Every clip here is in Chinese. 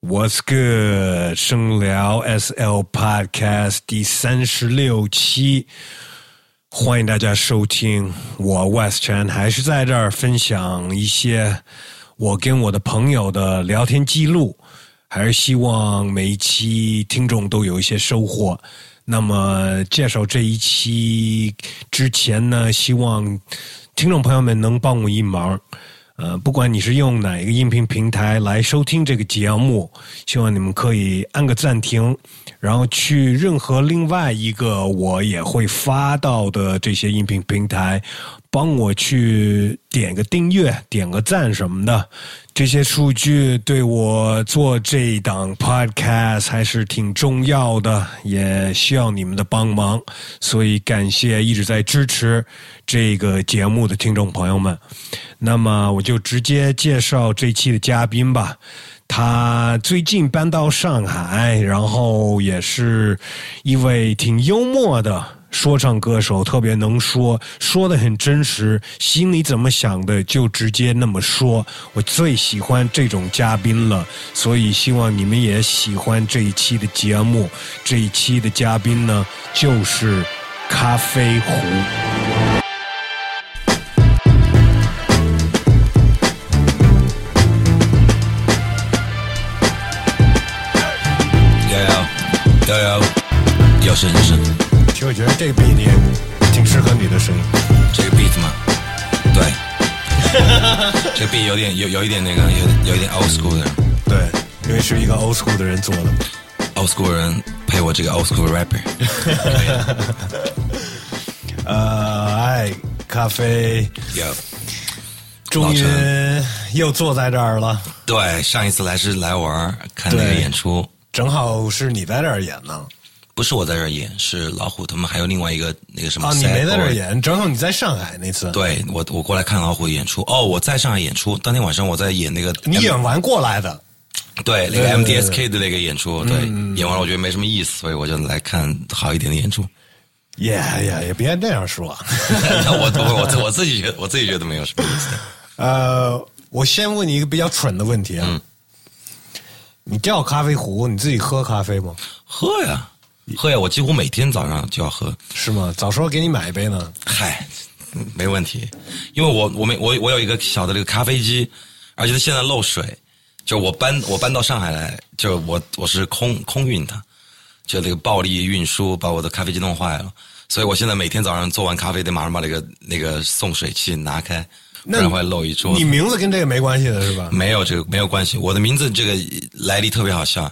What's good？声聊 SL Podcast 第三十六期，欢迎大家收听。我 West Chan 还是在这儿分享一些我跟我的朋友的聊天记录，还是希望每一期听众都有一些收获。那么介绍这一期之前呢，希望听众朋友们能帮我一忙。呃，不管你是用哪一个音频平台来收听这个节目，希望你们可以按个暂停，然后去任何另外一个我也会发到的这些音频平台，帮我去点个订阅、点个赞什么的。这些数据对我做这档 podcast 还是挺重要的，也需要你们的帮忙，所以感谢一直在支持这个节目的听众朋友们。那么我就直接介绍这期的嘉宾吧。他最近搬到上海，然后也是一位挺幽默的。说唱歌手特别能说，说的很真实，心里怎么想的就直接那么说。我最喜欢这种嘉宾了，所以希望你们也喜欢这一期的节目。这一期的嘉宾呢，就是咖啡壶。要声要声。其实我觉得这个 beat 也挺适合你的声音。这个 beat 吗？对，这个 beat 有点有有一点那个有有一点 old school 的对，因为是一个 old school 的人做的。old school 人配我这个 old school rapper。呃，哎，咖啡有，终于又坐在这儿了，对，上一次来是来玩看那个演出，正好是你在这儿演呢。不是我在这儿演，是老虎他们还有另外一个那个什么啊，你没在这儿演，正好你在上海那次。，对我，我过来看老虎演出。哦，我在上海演出，当天晚上我在演那个你演完过来的。对那个 MDSK 的那个演出，对，演完了我觉得没什么意思，所以我就来看好一点的演出。也也，也别这样说。那 我我我我自己觉得我自己觉得没有什么意思。呃，我先问你一个比较蠢的问题啊。嗯你掉咖啡壶，你自己喝咖啡吗？喝呀，喝呀，我几乎每天早上就要喝。是吗？早说给你买一杯呢。嗨，嗯没问题，因为我我没我我有一个小的这个咖啡机，而且它现在漏水，就我搬我搬到上海来，就我我是空空运它，就那个暴力运输把我的咖啡机弄坏了，所以我现在每天早上做完咖啡得马上把那个那个送水器拿开，不那然会漏一桌你。名字跟这个没关系的是吧？没有这个没有关系，我的名字这个来历特别好笑，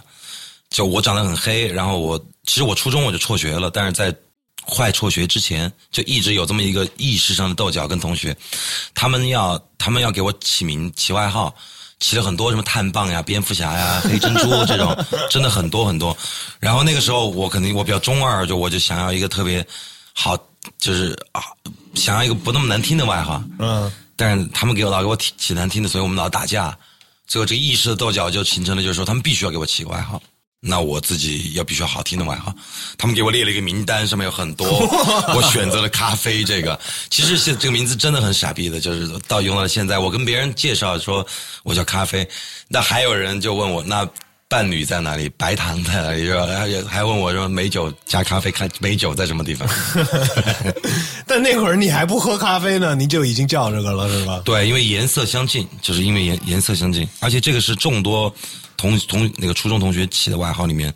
就我长得很黑，然后我其实我初中我就辍学了，但是在快辍学之前就一直有这么一个意识上的斗角，跟同学，他们要他们要给我起名起外号。起了很多什么碳棒呀、蝙蝠侠呀、黑珍珠这种，真的很多很多。然后那个时候我肯定我比较中二，就我就想要一个特别好，就是啊，想要一个不那么难听的外号。嗯，但是他们给我老给我起起难听的，所以我们老打架。最后这个意识的斗角就形成了，就是说他们必须要给我起个外号，那我自己要必须要好听的外号。他们给我列了一个名单，上面有很多，我选择了咖啡这个。其实是这个名字真的很傻逼的，就是到用到现在，我跟别人介绍说我叫咖啡，那还有人就问我那。伴侣在哪里？白糖在哪里？是吧？还还问我说美酒加咖啡，看美酒在什么地方？但那会儿你还不喝咖啡呢，你就已经叫这个了是吧？对，因为颜色相近，就是因为颜颜色相近，而且这个是众多同同那个初中同学起的外号里面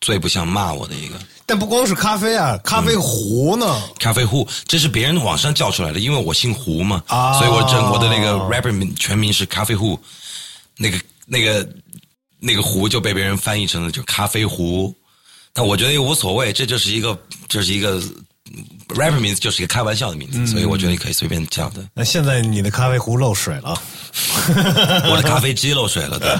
最不像骂我的一个。但不光是咖啡啊，咖啡壶呢？咖啡壶，这是别人网上叫出来的，因为我姓胡嘛，啊所以我整我的那个 rapper 名全名是咖啡壶，那个那个那个壶就被别人翻译成了就咖啡壶，但我觉得也无所谓，这就是一个这是一个 rapper 名字，就是一个开玩笑的名字，所以我觉得你可以随便叫的。那现在你的咖啡壶漏水了，我的咖啡机漏水了，对，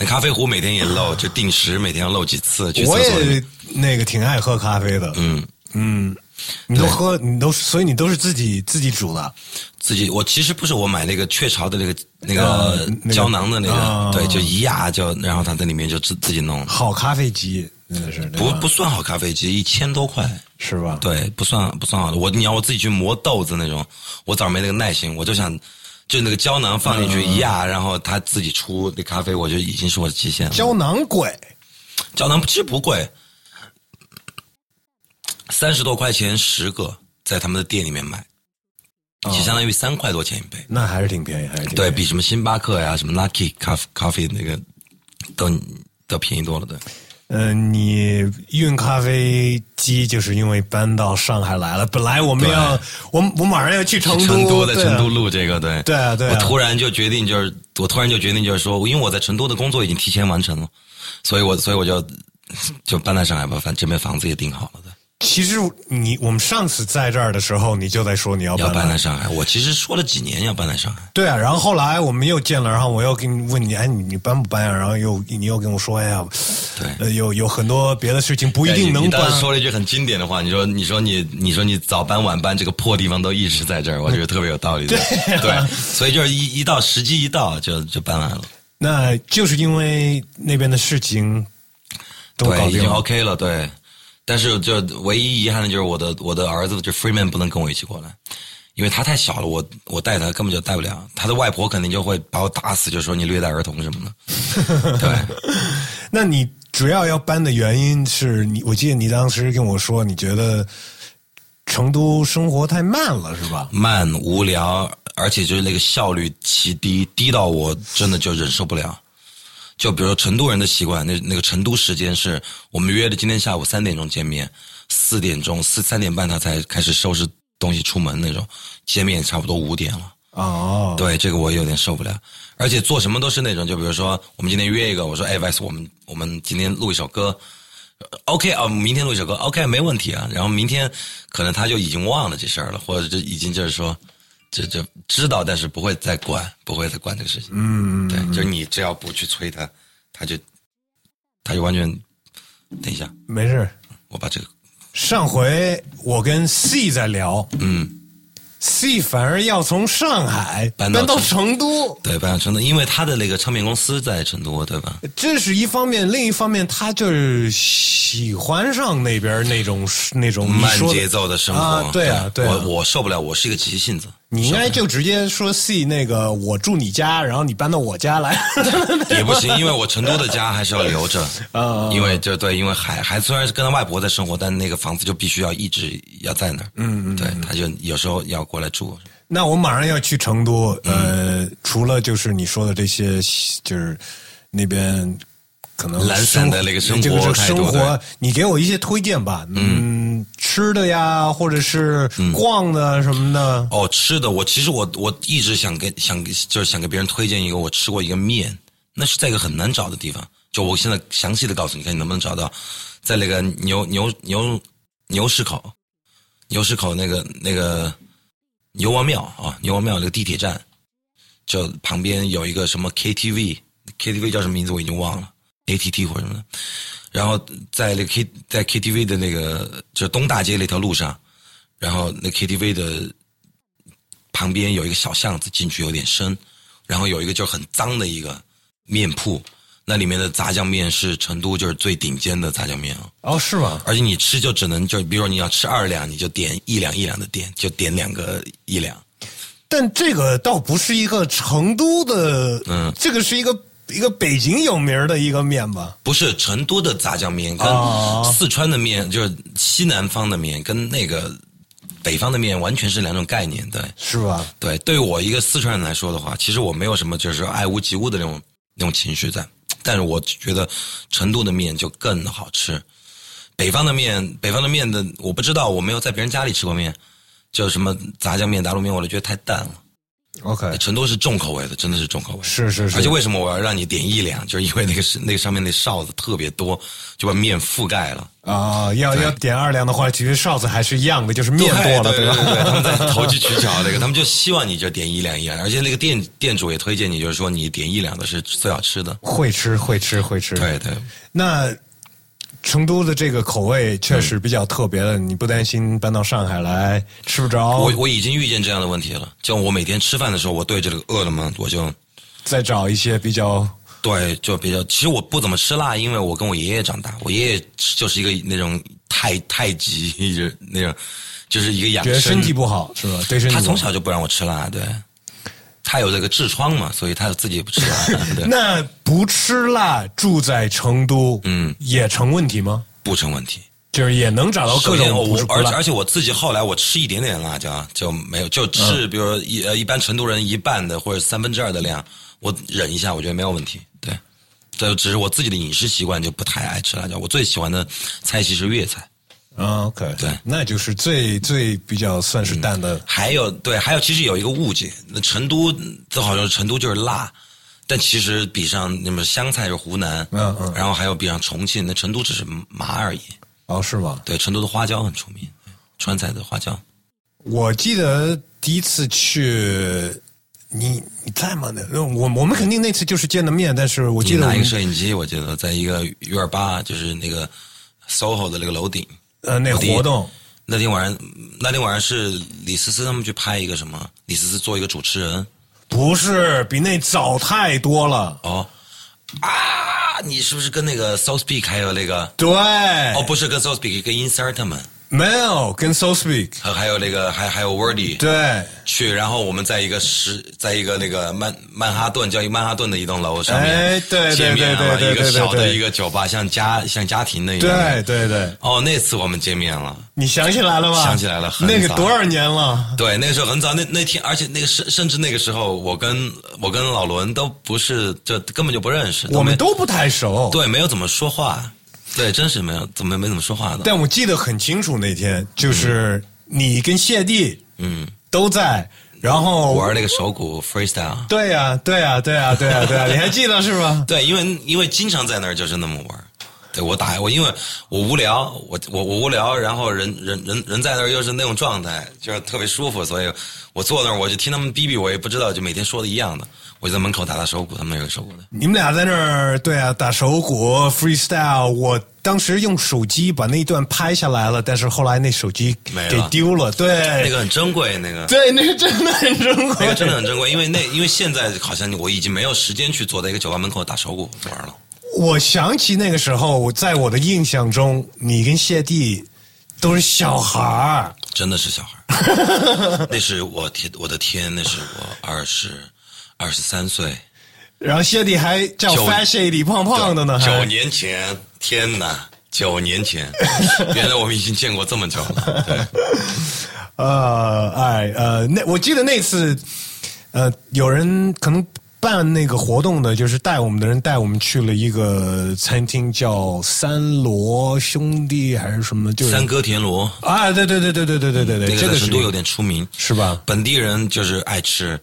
那咖啡壶每天也漏，就定时每天要漏几次去厕我所我。也那个挺爱喝咖啡的。嗯，嗯，你都喝，你都所以你都是自己自己煮的。自己我其实不是我买那个雀巢的那个那啊个胶囊的那个，啊对，就一压就，然后它在里面就自自己弄，好咖啡机不不算好咖啡机，一千多块，是吧？对，不算不算好的。我你要我自己去磨豆子那种，我早上没那个耐心，我就想就那个胶囊放进去一压，然后它自己出那咖啡，我觉得已经是我的极限了。胶囊贵，胶囊其实不贵，三十多块钱十个，在他们的店里面买，就相当于三块多钱一杯。那还是挺便宜，还是挺对比什么星巴克呀、什么 Lucky Coffee Coffee 那个都都便宜多了。对，嗯、你运咖啡机就是因为搬到上海来了。本来我们要，我我马上要去成都，成都在成都录这个，对。对啊对啊。我突然就决定，就是我突然就决定，就是说，因为我在成都的工作已经提前完成了，所以我所以我就就搬到上海吧，反正这边房子也订好其实你我们上次在这儿的时候，你就在说你要要搬来搬来上海。我其实说了几年要搬来上海，对啊，然后后来我们又见了，然后我又跟你问你，哎，你你搬不搬啊？然后又你又跟我说，哎呀，对呃，有有很多别的事情不一定能搬你当时。说了一句很经典的话，你说你说你你说你早搬晚搬，这个破地方都一直在这儿，我觉得特别有道理的。对啊对，所以就是一一到时机一到就就搬来了。那就是因为那边的事情都搞对，已经定。OK 了，对。但是就唯一遗憾的就是我的我的儿子就 Freeman 不能跟我一起过来，因为他太小了，我我带他根本就带不了。他的外婆肯定就会把我打死，就说你虐待儿童什么的。对，那你主要要搬的原因是你，我记得你当时跟我说，你觉得成都生活太慢了，是吧？慢无聊，而且就是那个效率极低，低到我真的就忍受不了。就比如说成都人的习惯，那那个成都时间是我们约的今天下午三点钟见面，四点钟四三点半他才开始收拾东西出门那种，见面差不多五点了。哦，对，这个我有点受不了，而且做什么都是那种，就比如说我们今天约一个，我说哎，Vice，我们我们今天录一首歌呃，OK 啊，明天录一首歌，OK 没问题啊。然后明天可能他就已经忘了这事儿了，或者就已经就是说，这这知道，但是不会再管，不会再管这个事情。嗯，对，就是你只要不去催他，他就他就完全。等一下，没事。我把这个上回我跟 C 在聊嗯，，C 反而要从上海搬到到成都，对搬到成都，因为他的那个唱片公司在成都，对吧？这是一方面，另一方面他就是喜欢上那边那种那种慢节奏的生活，啊对啊对啊我我受不了，我是一个急性子。你应该就直接说 C 那个我住你家，然后你搬到我家来。也不行，因为我成都的家还是要留着 啊因为就对，因为孩孩子虽然是跟他外婆在生活，但那个房子就必须要一直要在那儿。嗯嗯，对，他就有时候要过来住。那我马上要去成都，嗯呃，除了就是你说的这些，就是那边可能懒散的那个生活这个是生活，你给我一些推荐吧，嗯，吃的呀，或者是逛的什么的，哦，吃的，我其实我我一直想给想给就是想给别人推荐一个，我吃过一个面，那是在一个很难找的地方。就我现在详细的告诉你，看你能不能找到，在那个牛牛牛牛市口，牛市口那个那个牛王庙啊，牛王庙那个地铁站，就旁边有一个什么 KTV，KTV 叫什么名字我已经忘了，ATT 或者什么的。然后在那个 K 在 KTV 的那个就是东大街那条路上，然后那 KTV 的旁边有一个小巷子，进去有点深，然后有一个就是很脏的一个面铺，那里面的炸酱面是成都就是最顶尖的炸酱面啊，哦，是吗？而且你吃就只能就比如说你要吃二两，你就点一两一两的点，就点两个一两。但这个倒不是一个成都的，嗯这个是一个一个北京有名儿的一个面吧？不是成都的炸酱面跟哦四川的面，就是西南方的面跟那个北方的面完全是两种概念，对。是吧？对，对于我一个四川人来说的话，其实我没有什么就是爱屋及乌的那种那种情绪在，但是我觉得成都的面就更好吃。北方的面，北方的面的我不知道，我没有在别人家里吃过面，就什么炸酱面、打卤面，我都觉得太淡了。OK，成都是重口味的，真的是重口味。是是是而且为什么我要让你点一两？就是因为那个是那个上面那哨子特别多，就把面覆盖了。啊、要要点二两的话，其实哨子还是一样的，就是面多了，吧？对对对，他们在投机取巧那个，他们就希望你就点一两一两，而且那个店店主也推荐你，就是说你点一两的是最好吃的。会吃会吃会吃。对对，那成都的这个口味确实比较特别的，你不担心搬到上海来吃不着？我我已经遇见这样的问题了。就我每天吃饭的时候，我对着这个饿了么，我就再找一些比较对就比较。其实我不怎么吃辣，因为我跟我爷爷长大，我爷爷就是一个那种太 太极那种，就是一个养生觉得身体不好是吧？对身体他从小就不让我吃辣，对。他有这个痔疮嘛，所以他自己不吃 辣。那不吃辣，住在成都，嗯，也成问题吗？不成问题。就是也能找到各种不是不辣而且而且我自己后来我吃一点点辣椒就没有，就嗯吃比如说一呃一般成都人一半的或者三分之二的量，我忍一下，我觉得没有问题。对，这只是我自己的饮食习惯就不太爱吃辣椒。我最喜欢的菜系是粤菜，啊，OK，对嗯那就是最最比较算是淡的。还有对，还有其实有一个误解，那成都都好像成都就是辣。但其实比上那么湘菜是湖南，嗯嗯然后还有比上重庆，那成都只是麻而已。哦，是吗？对，成都的花椒很出名，川菜的花椒。我记得第一次去，你你在吗？那我我们肯定那次就是见的面，但是我记得拿一个摄影机，我记得在一个院儿吧，就是那个 SOHO 的那个楼顶。呃那活动那天晚上，那天晚上是李思思他们去拍一个什么？李思思做一个主持人。不是比那早太多了。哦啊，你是不是跟那个 So Speak 还有那个？对，哦，不是跟 So Speak，跟 Insert 他们，没有跟 So Speak，还还有那个还还有 Wordy 对，去，然后我们在一个十，在一个那个曼曼哈顿叫一个曼哈顿的一栋楼上面，哎对对见面了对对对一个小的一个酒吧，像家像家庭的一样。对对对，哦，那次我们见面了。你想起来了吗？想起来了很那个多少年了？对，那个时候很早，那那天，而且那个甚甚至那个时候，我跟我跟老伦都不是，就根本就不认识，我们都不太熟。对，没有怎么说话，对，真是没有怎么没怎么说话的。但我记得很清楚，那天就是你跟谢帝嗯，都在，然后玩那个手鼓 freestyle，对呀、对呀、对呀、对呀、对呀、你还记得是吗？对，因为因为经常在那儿就是那么玩。对我打我，因为我无聊，我我我无聊，然后人人人人在那儿又是那种状态，就是特别舒服，所以我坐那儿我就听他们逼逼，我也不知道，就每天说的一样的，我就在门口打打手鼓，他们有个手鼓的。你们俩在那儿对啊打手鼓 freestyle，我当时用手机把那一段拍下来了，但是后来那手机没了给丢了。对，那个很珍贵，那个对，那个真的很珍贵，那个真的很珍贵，因为那因为现在好像我已经没有时间去坐在一个酒吧门口打手鼓玩了。我想起那个时候，我在我的印象中，你跟谢帝都是小孩儿。真的是小孩儿，那是我天，我的天，那是我二十二十三岁，然后谢帝还叫九 fat shady 胖胖的呢，还九年前，天哪，九年前，原来我们已经见过这么久了。对，呃，哎，呃，那我记得那次，呃，有人可能办那个活动的，就是带我们的人带我们去了一个餐厅，叫三罗兄弟还是什么，就是三哥田螺，啊，对对对对对对对对对，那这个成都有点出名，是吧？本地人就是爱吃。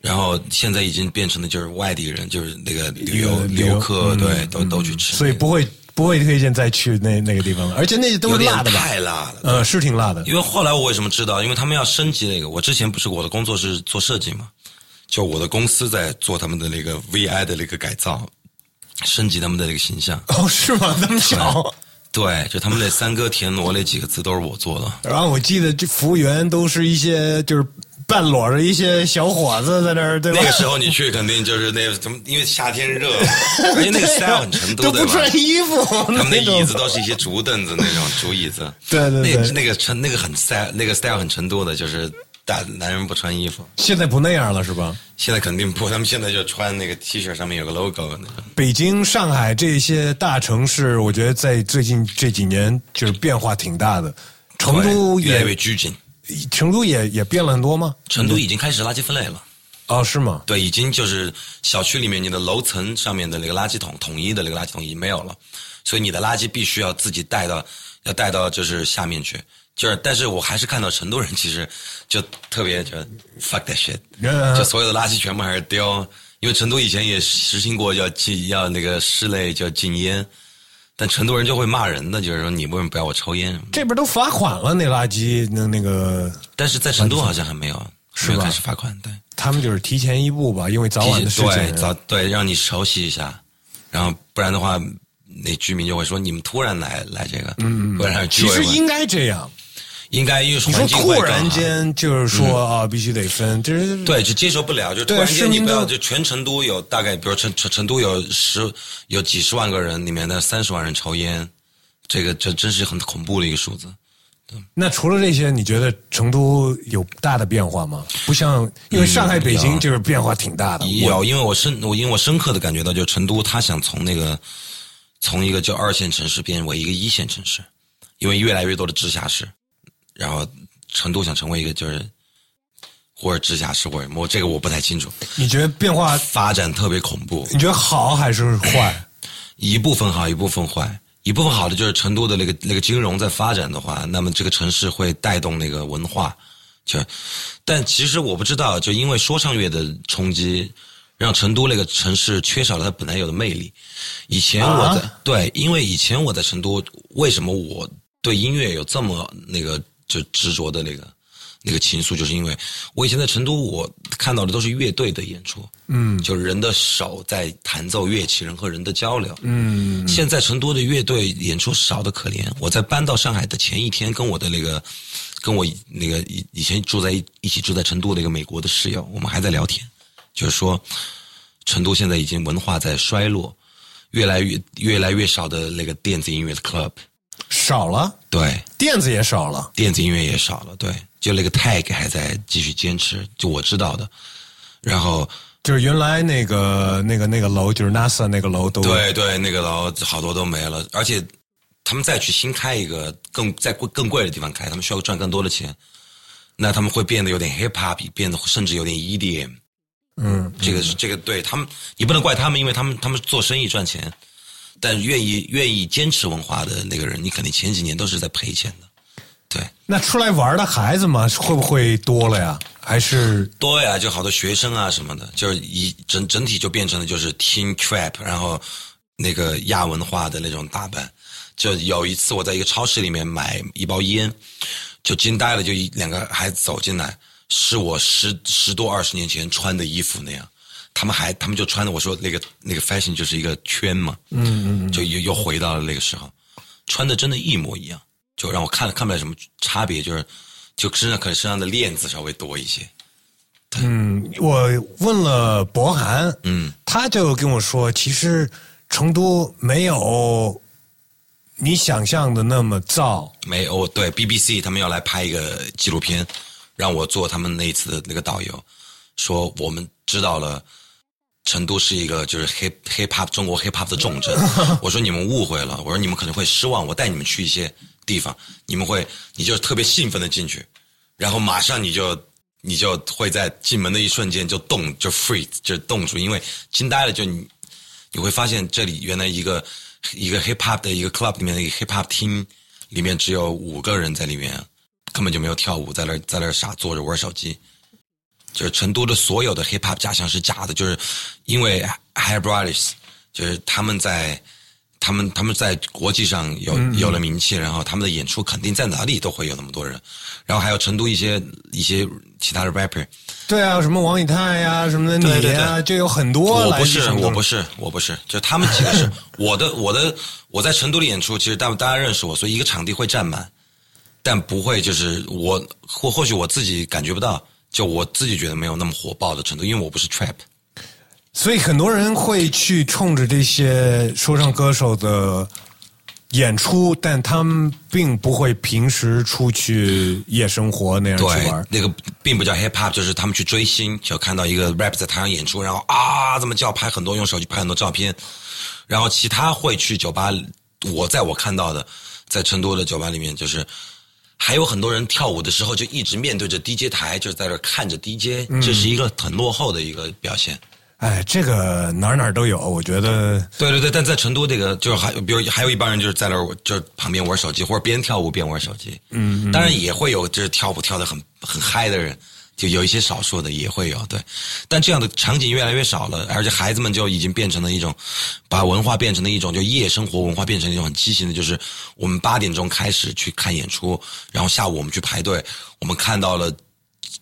然后现在已经变成了就是外地人，就是那个旅游游游客，嗯对，都都去吃，所以不会不会推荐再去那那个地方了，而且那些都是辣的吧？太辣了。呃，是挺辣的。因为后来我为什么知道？因为他们要升级那个。我之前不是我的工作是做设计嘛，就我的公司在做他们的那个 VI 的那个改造，升级他们的那个形象。哦，是吗？那么巧。对，就他们那三哥田螺那几个字都是我做的。然后我记得这服务员都是一些就是半裸着一些小伙子在那儿，对吧？那个时候你去肯定就是那什么，因为夏天热，而且那个 style 很成都都对吧？不穿衣服，他们的那椅子都是一些竹凳子那种竹椅子。对对对那个那个成那个很 style，那个 style 很成都的，就是大男人不穿衣服。现在不那样了，是吧？现在肯定不，他们现在就穿那个 T 恤上面有个 logo 的那种。北京、上海这些大城市，我觉得在最近这几年就是变化挺大的。成都对越来越，拘谨。成都也也变了很多吗？成都已经开始垃圾分类了，哦，是吗？对，已经就是小区里面你的楼层上面的那个垃圾桶，统一的那个垃圾桶已经没有了，所以你的垃圾必须要自己带到，要带到就是下面去。就是，但是我还是看到成都人其实就特别就 fuck that shit，嗯就所有的垃圾全部还是丢，因为成都以前也实行过要禁要那个室内叫禁烟，但成都人就会骂人的，就是说你为什么不要我抽烟？这边都罚款了，那垃圾那那个，但是在成都好像还没有，是有开始罚款，对。他们就是提前一步吧，因为早晚的事对。早对，让你熟悉一下，然后不然的话，那居民就会说你们突然来来这个，嗯，不然居委其实应该这样。应该因为环境会突然。间就是说啊，必须得分，就是对，就接受不了，就突对然间你不要，就全成都有大概，比如成成成都有十有几十万个人，里面的三十万人抽烟，这个这真是很恐怖的一个数字。那除了这些，你觉得成都有大的变化吗？不像，因为上海、北京就是变化挺大的。有，因为我深，我因为我深刻的感觉到，就成都，他想从那个从一个叫二线城市变为一个一线城市，因为越来越多的直辖市，然后成都想成为一个就是或者直辖市，或者我这个我不太清楚。你觉得变化发展特别恐怖？你觉得好还是坏？一部分好，一部分坏。一部分好的就是成都的那个那个金融在发展的话，那么这个城市会带动那个文化，就，但其实我不知道，就因为说唱乐的冲击，让成都那个城市缺少了它本来有的魅力。以前我在对，因为以前我在成都，为什么我对音乐有这么那个就执着的那个？那个情愫，就是因为我以前在成都，我看到的都是乐队的演出，嗯，就是人的手在弹奏乐器，人和人的交流，嗯。现在成都的乐队演出少的可怜。我在搬到上海的前一天，跟我的那个，跟我那个以以前住在一起住在成都的一个美国的室友，我们还在聊天，就是说，成都现在已经文化在衰落，越来越越来越少的那个电子音乐的 club。少了，对，电子也少了，电子音乐也少了，对，就那个 tag 还在继续坚持，就我知道的，然后就是原来那个那个那个楼，就是 NASA 那个楼都对对，那个楼好多都没了，而且他们再去新开一个更在贵更贵的地方开，他们需要赚更多的钱，那他们会变得有点 hip hop，变得甚至有点 EDM，嗯，这个是这个对他们，你不能怪他们，因为他们他们做生意赚钱。但愿意愿意坚持文化的那个人，你肯定前几年都是在赔钱的，对。那出来玩的孩子嘛，会不会多了呀？还是多呀？就好多学生啊什么的，就是一整整体就变成了就是听 trap，然后那个亚文化的那种打扮。就有一次我在一个超市里面买一包烟，就惊呆了，就一两个孩子走进来，是我十十多二十年前穿的衣服那样。他们还，他们就穿的，我说那个那个 fashion 就是一个圈嘛，嗯嗯，就又又回到了那个时候，穿的真的一模一样，就让我看看不来什么差别，就是就身上可能身上的链子稍微多一些。嗯，我问了博涵，嗯，他就跟我说，其实成都没有你想象的那么燥。没有，对 BBC 他们要来拍一个纪录片，让我做他们那次的那个导游，说我们知道了。成都是一个就是 hip hip hop 中国 hip hop 的重镇，我说你们误会了，我说你们可能会失望，我带你们去一些地方，你们会你就特别兴奋的进去，然后马上你就你就会在进门的一瞬间就冻就 freeze 就冻住，因为惊呆了，就你你会发现这里原来一个一个 hip hop 的一个 club 里面的一个 hip hop 厅里面只有五个人在里面，根本就没有跳舞，在那在那傻坐着玩手机。就是成都的所有的 hip hop 假象是假的，就是因为 High Brothers，就是他们在他们他们在国际上有有了名气，然后他们的演出肯定在哪里都会有那么多人，然后还有成都一些一些其他的 rapper，对啊，什么王以太呀什么的你啊，就有很多。我不是我不是我不是，就他们几个是 我的我的我在成都的演出，其实大大家认识我，所以一个场地会占满，但不会就是我或或许我自己感觉不到。就我自己觉得没有那么火爆的程度，因为我不是 trap，所以很多人会去冲着这些说唱歌手的演出，但他们并不会平时出去夜生活那样去玩。那个并不叫 hip hop，就是他们去追星，就看到一个 rap 在台上演出，然后啊这么叫，拍很多用手机拍很多照片，然后其他会去酒吧。我在我看到的，在成都的酒吧里面就是。还有很多人跳舞的时候就一直面对着 DJ 台，就在这看着 DJ，这是一个很落后的一个表现。哎，这个哪儿哪儿都有，我觉得。对对对，但在成都这个，就是还比如还有一帮人就是在那儿，就旁边玩手机，或者边跳舞边玩手机。嗯。当然也会有就是跳舞跳的很很嗨的人。就有一些少数的也会有对，但这样的场景越来越少了，而且孩子们就已经变成了一种，把文化变成了一种就夜生活文化变成一种很畸形的，就是我们八点钟开始去看演出，然后下午我们去排队，我们看到了。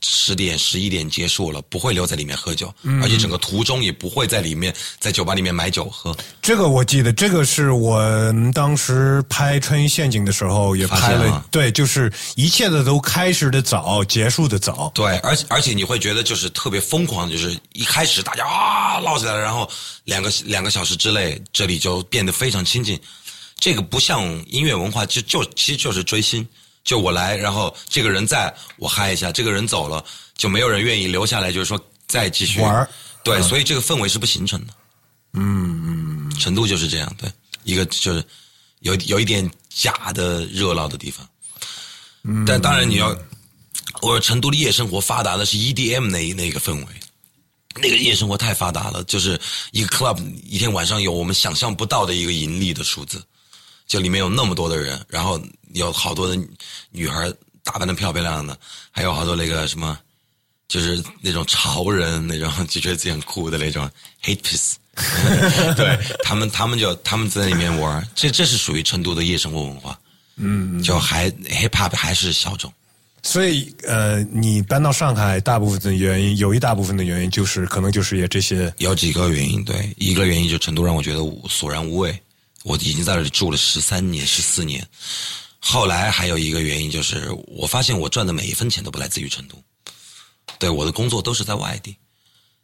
十点十一点结束了，不会留在里面喝酒，而且整个途中也不会在里面在酒吧里面买酒喝。这个我记得，这个是我当时拍《穿越陷阱》的时候也拍了。对，就是一切的都开始的早，结束的早。对，而且而且你会觉得就是特别疯狂，就是一开始大家啊闹起来了，然后两个两个小时之内，这里就变得非常亲近。这个不像音乐文化，就就其实就是追星。就我来，然后这个人在我嗨一下，这个人走了，就没有人愿意留下来，就是说再继续玩儿。对，所以这个氛围是不形成的。嗯嗯，成都就是这样，对，一个就是有有一点假的热闹的地方。嗯，但当然你要，我说成都的夜生活发达的是 EDM 那一那个氛围，那个夜生活太发达了，就是一个 club 一天晚上有我们想象不到的一个盈利的数字，就里面有那么多的人，然后有好多的女孩打扮的漂漂亮亮的，还有好多那个什么，就是那种潮人那种就觉得自己很酷的那种 hate piece，对他们他们就他们在里面玩，这这是属于成都的夜生活文化，嗯，就还 hip hop 还是小众。所以呃，你搬到上海，大部分的原因有一大部分的原因就是可能就是也这些有几个原因，对，一个原因就成都让我觉得索然无味，我已经在这里住了十三年、十四年。后来还有一个原因就是，我发现我赚的每一分钱都不来自于成都，对，我的工作都是在外地。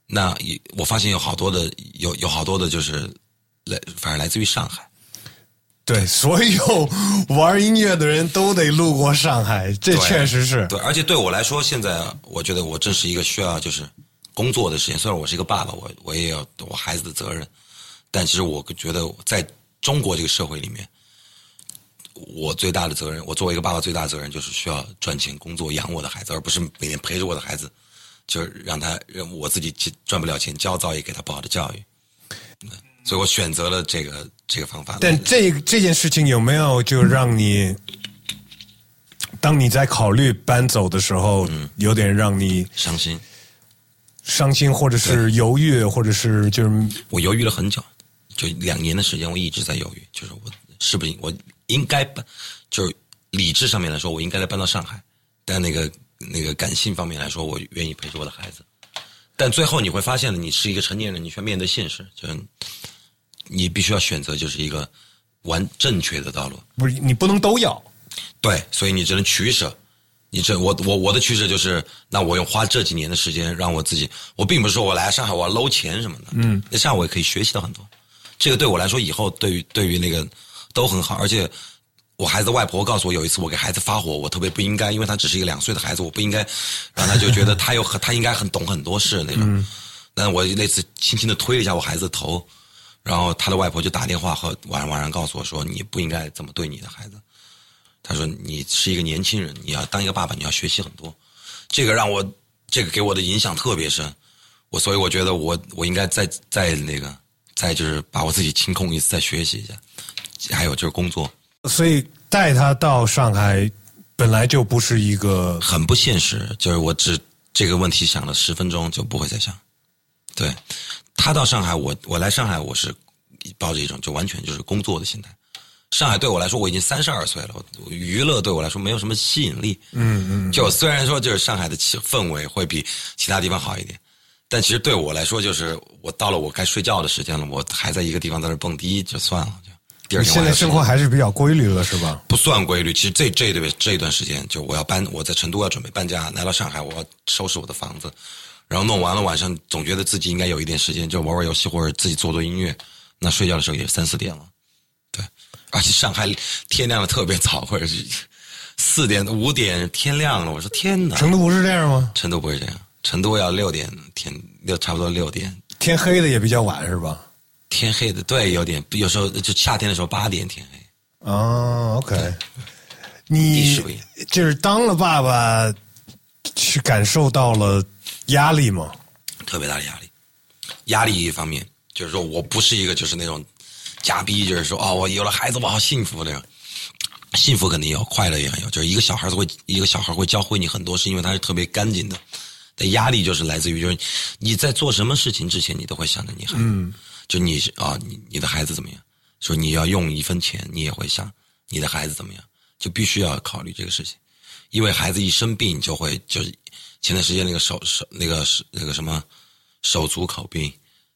那也我发现有好多的有有好多的就是来，反而来自于上海。对，所有玩音乐的人都得路过上海，这确实是。对，而且对我来说，现在我觉得我正是一个需要就是工作的时间。虽然我是一个爸爸，我我也有我孩子的责任，但其实我觉得在中国这个社会里面，我最大的责任，我作为一个爸爸最大的责任就是需要赚钱工作养我的孩子，而不是每天陪着我的孩子，就是让他让我自己赚不了钱，焦躁也给他不好的教育。嗯所以我选择了这个这个方法。但这这件事情有没有就让你，当你在考虑搬走的时候，嗯有点让你伤心，伤心，或者是犹豫，或者是就是我犹豫了很久，就两年的时间，我一直在犹豫，就是我是不是我应该搬，就是理智上面来说，我应该来搬到上海，但那个那个感性方面来说，我愿意陪着我的孩子。但最后你会发现呢，你是一个成年人，你需要面对现实，就是你必须要选择就是一个完正确的道路。不是你不能都要。对，所以你只能取舍。你这我我我的取舍就是，那我用花这几年的时间让我自己，我并不是说我来上海我要搂钱什么的，嗯，在上海我也可以学习到很多，这个对我来说以后对于对于那个都很好，而且我孩子的外婆告诉我，有一次我给孩子发火，我特别不应该，因为他只是一个两岁的孩子，我不应该让他就觉得他有很他应该很懂很多事那种，但我那次轻轻的推了一下我孩子的头，然后他的外婆就打电话和晚上晚上告诉我说，你不应该这么对你的孩子。他说：“你是一个年轻人，你要当一个爸爸，你要学习很多。”这个让我，这个给我的影响特别深。我所以我觉得我我应该再再那个再就是把我自己清空一次，再学习一下。还有就是工作所以带他到上海本来就不是一个很不现实，就是我只这个问题想了十分钟就不会再想。对他到上海，我我来上海，我是抱着一种就完全就是工作的心态。上海对我来说，我已经三十二岁了，娱乐对我来说没有什么吸引力。嗯嗯，就虽然说就是上海的气氛围会比其他地方好一点，但其实对我来说，就是我到了我该睡觉的时间了，我还在一个地方在那蹦迪，就算了，就第二你现在生活还是比较规律了，是吧？不算规律。其实这这段这一段时间，就我要搬，我在成都要准备搬家，来到上海，我要收拾我的房子，然后弄完了，晚上总觉得自己应该有一点时间，就玩玩游戏或者自己做做音乐。那睡觉的时候也三四点了，对，而且上海天亮的特别早，或者是四点五点天亮了。我说天哪，成都不是这样吗？成都不会这样，成都要六点天六差不多六点天黑的也比较晚，是吧？天黑的，对，有点有时候就夏天的时候八点天黑。哦，OK，你就是当了爸爸，去感受到了压力吗？特别大的压力。压力一方面就是说我不是一个就是那种假逼，就是说哦，我有了孩子我好幸福那样。幸福肯定有，快乐也很有。就是一个小孩子会，一个小孩会教会你很多，是因为他是特别干净的。但压力就是来自于，就是你在做什么事情之前，你都会想着你孩子。就你是啊，你你的孩子怎么样？说你要用一分钱，你也会想你的孩子怎么样，就必须要考虑这个事情。因为孩子一生病就会就是前段时间那个手手那个是那个什么手足口病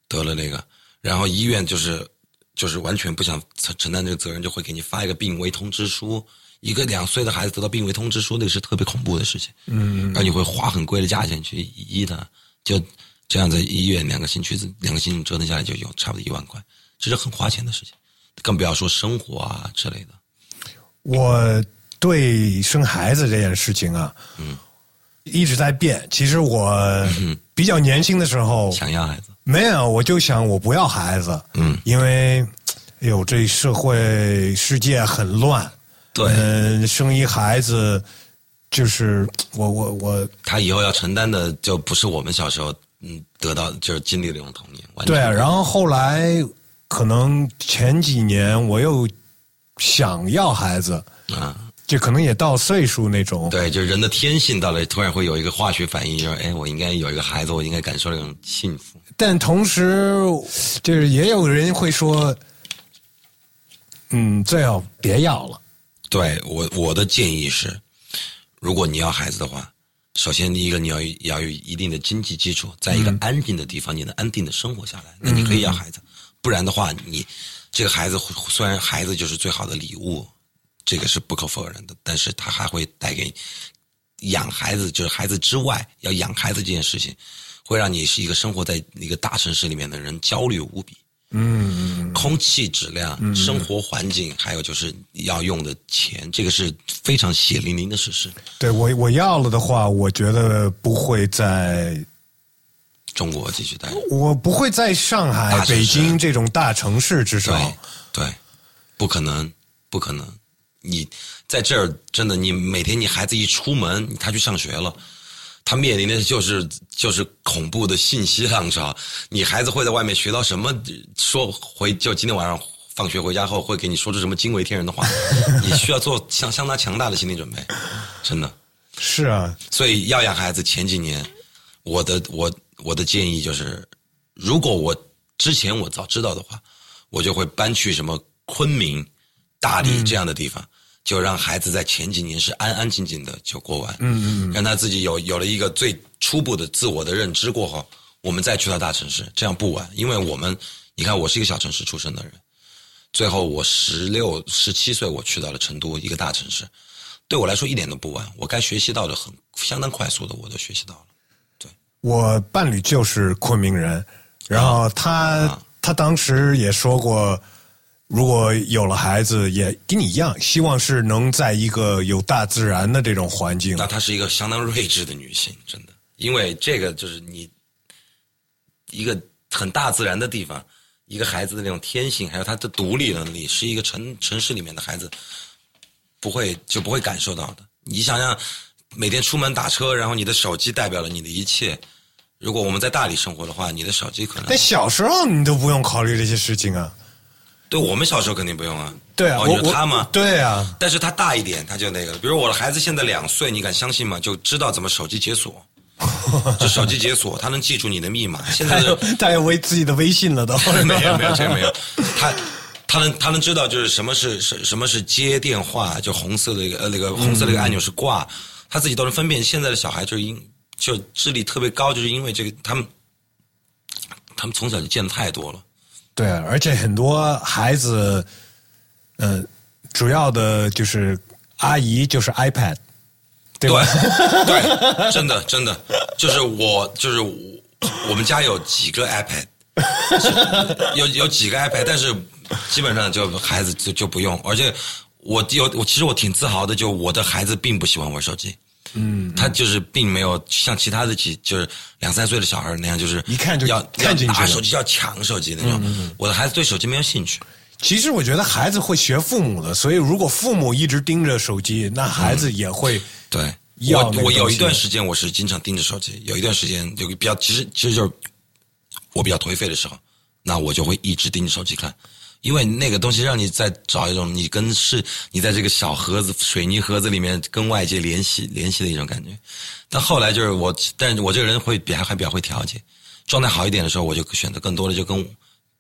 得了那个，然后医院就是就是完全不想承承担这个责任，就会给你发一个病危通知书。一个两岁的孩子得到病危通知书，那个是特别恐怖的事情。嗯，而你会花很贵的价钱去医他，就这样在医院两个星期两个星期折腾下来就有差不多一万块，这是很花钱的事情，更不要说生活啊之类的。我对生孩子这件事情啊，嗯，一直在变。其实我比较年轻的时候想要孩子，没有，我就想我不要孩子，嗯，因为哎呦，这社会世界很乱，对，嗯，生一孩子就是我我我，他以后要承担的就不是我们小时候嗯得到就是经历的那种童年，对，然后后来可能前几年我又想要孩子啊。就可能也到岁数那种，对，就是人的天性到了，突然会有一个化学反应，就是哎，我应该有一个孩子，我应该感受那种幸福。但同时，就是也有人会说，嗯，最好别要了。对我，我的建议是，如果你要孩子的话，首先第一个你要要有一定的经济基础，在一个安静的地方，你能安定的生活下来，那你可以要孩子。不然的话，你这个孩子虽然孩子就是最好的礼物。这个是不可否认的，但是他还会带给养孩子，就是孩子之外要养孩子这件事情，会让你是一个生活在一个大城市里面的人焦虑无比。嗯，空气质量、生活环境，还有就是要用的钱，这个是非常血淋淋的事实。对我，我要了的话，我觉得不会在中国继续待，我不会在上海、北京这种大城市，至少对，不可能，不可能。你在这儿真的，你每天你孩子一出门，他去上学了，他面临的就是就是恐怖的信息浪潮。你孩子会在外面学到什么？说回就今天晚上放学回家后会给你说出什么惊为天人的话？你需要做相相当强大的心理准备，真的。是啊，所以要养孩子前几年，我的我我的建议就是，如果我之前我早知道的话，我就会搬去什么昆明。大理这样的地方，就让孩子在前几年是安安静静的就过完，嗯嗯，让他自己有有了一个最初步的自我的认知过后，我们再去到大城市，这样不晚。因为我们，你看，我是一个小城市出生的人，最后我十六、十七岁我去到了成都一个大城市，对我来说一点都不晚。我该学习到的很相当快速的，我都学习到了。对，我伴侣就是昆明人，然后他他当时也说过。如果有了孩子，也跟你一样，希望是能在一个有大自然的这种环境。那她是一个相当睿智的女性，真的，因为这个就是你一个很大自然的地方，一个孩子的那种天性，还有他的独立能力，是一个城城市里面的孩子不会就不会感受到的。你想想，每天出门打车，然后你的手机代表了你的一切。如果我们在大理生活的话，你的手机可能……那小时候你都不用考虑这些事情啊。对我们小时候肯定不用啊，对啊，有他吗？对啊，但是他大一点，他就那个，比如我的孩子现在两岁，你敢相信吗？就知道怎么手机解锁，就手机解锁，他能记住你的密码。现在他有微自己的微信了都，没有没有这个没有，他他能他能知道就是什么是什什么是接电话，就红色的一个呃那个红色的一个按钮是挂，他自己都能分辨。现在的小孩就是因就智力特别高，就是因为这个他们他们从小就见的太多了。对，而且很多孩子，嗯，主要的就是阿姨就是 iPad，对吧？对，真的真的，就是我就是我我们家有几个 iPad，有有几个 iPad，但是基本上就孩子就就不用，而且我有我其实我挺自豪的，就我的孩子并不喜欢玩手机。嗯，他就是并没有像其他的几就是两三岁的小孩那样，就是一看就要看进去，拿手机要抢手机那种。我的孩子对手机没有兴趣。其实我觉得孩子会学父母的，所以如果父母一直盯着手机，那孩子也会对。我我有一段时间我是经常盯着手机，有一段时间有个比较，其实其实就是我比较颓废的时候，那我就会一直盯着手机看。因为那个东西让你在找一种你跟是，你在这个小盒子、水泥盒子里面跟外界联系联系的一种感觉。但后来就是我，但我这个人会比还还比较会调节，状态好一点的时候，我就选择更多的就跟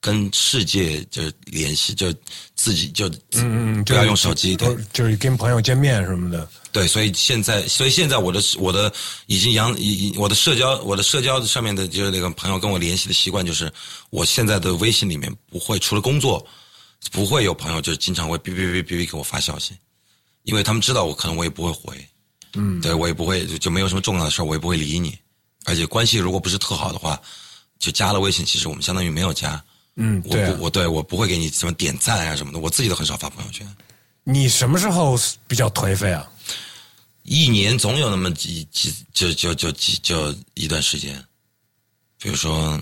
跟世界就是联系，就自己就嗯嗯不要用手机，对，就是跟朋友见面什么的。对，所以现在，所以现在我的我的已经养已我的社交我的社交上面的就是那个朋友跟我联系的习惯，就是我现在的微信里面不会除了工作，不会有朋友就是经常会哔哔哔哔哔给我发消息，因为他们知道我可能我也不会回，嗯，对我也不会就没有什么重要的事我也不会理你，而且关系如果不是特好的话，就加了微信，其实我们相当于没有加，嗯，我不我对我不会给你什么点赞啊什么的，我自己都很少发朋友圈。你什么时候比较颓废啊？一年总有那么几几就就就几就一段时间，比如说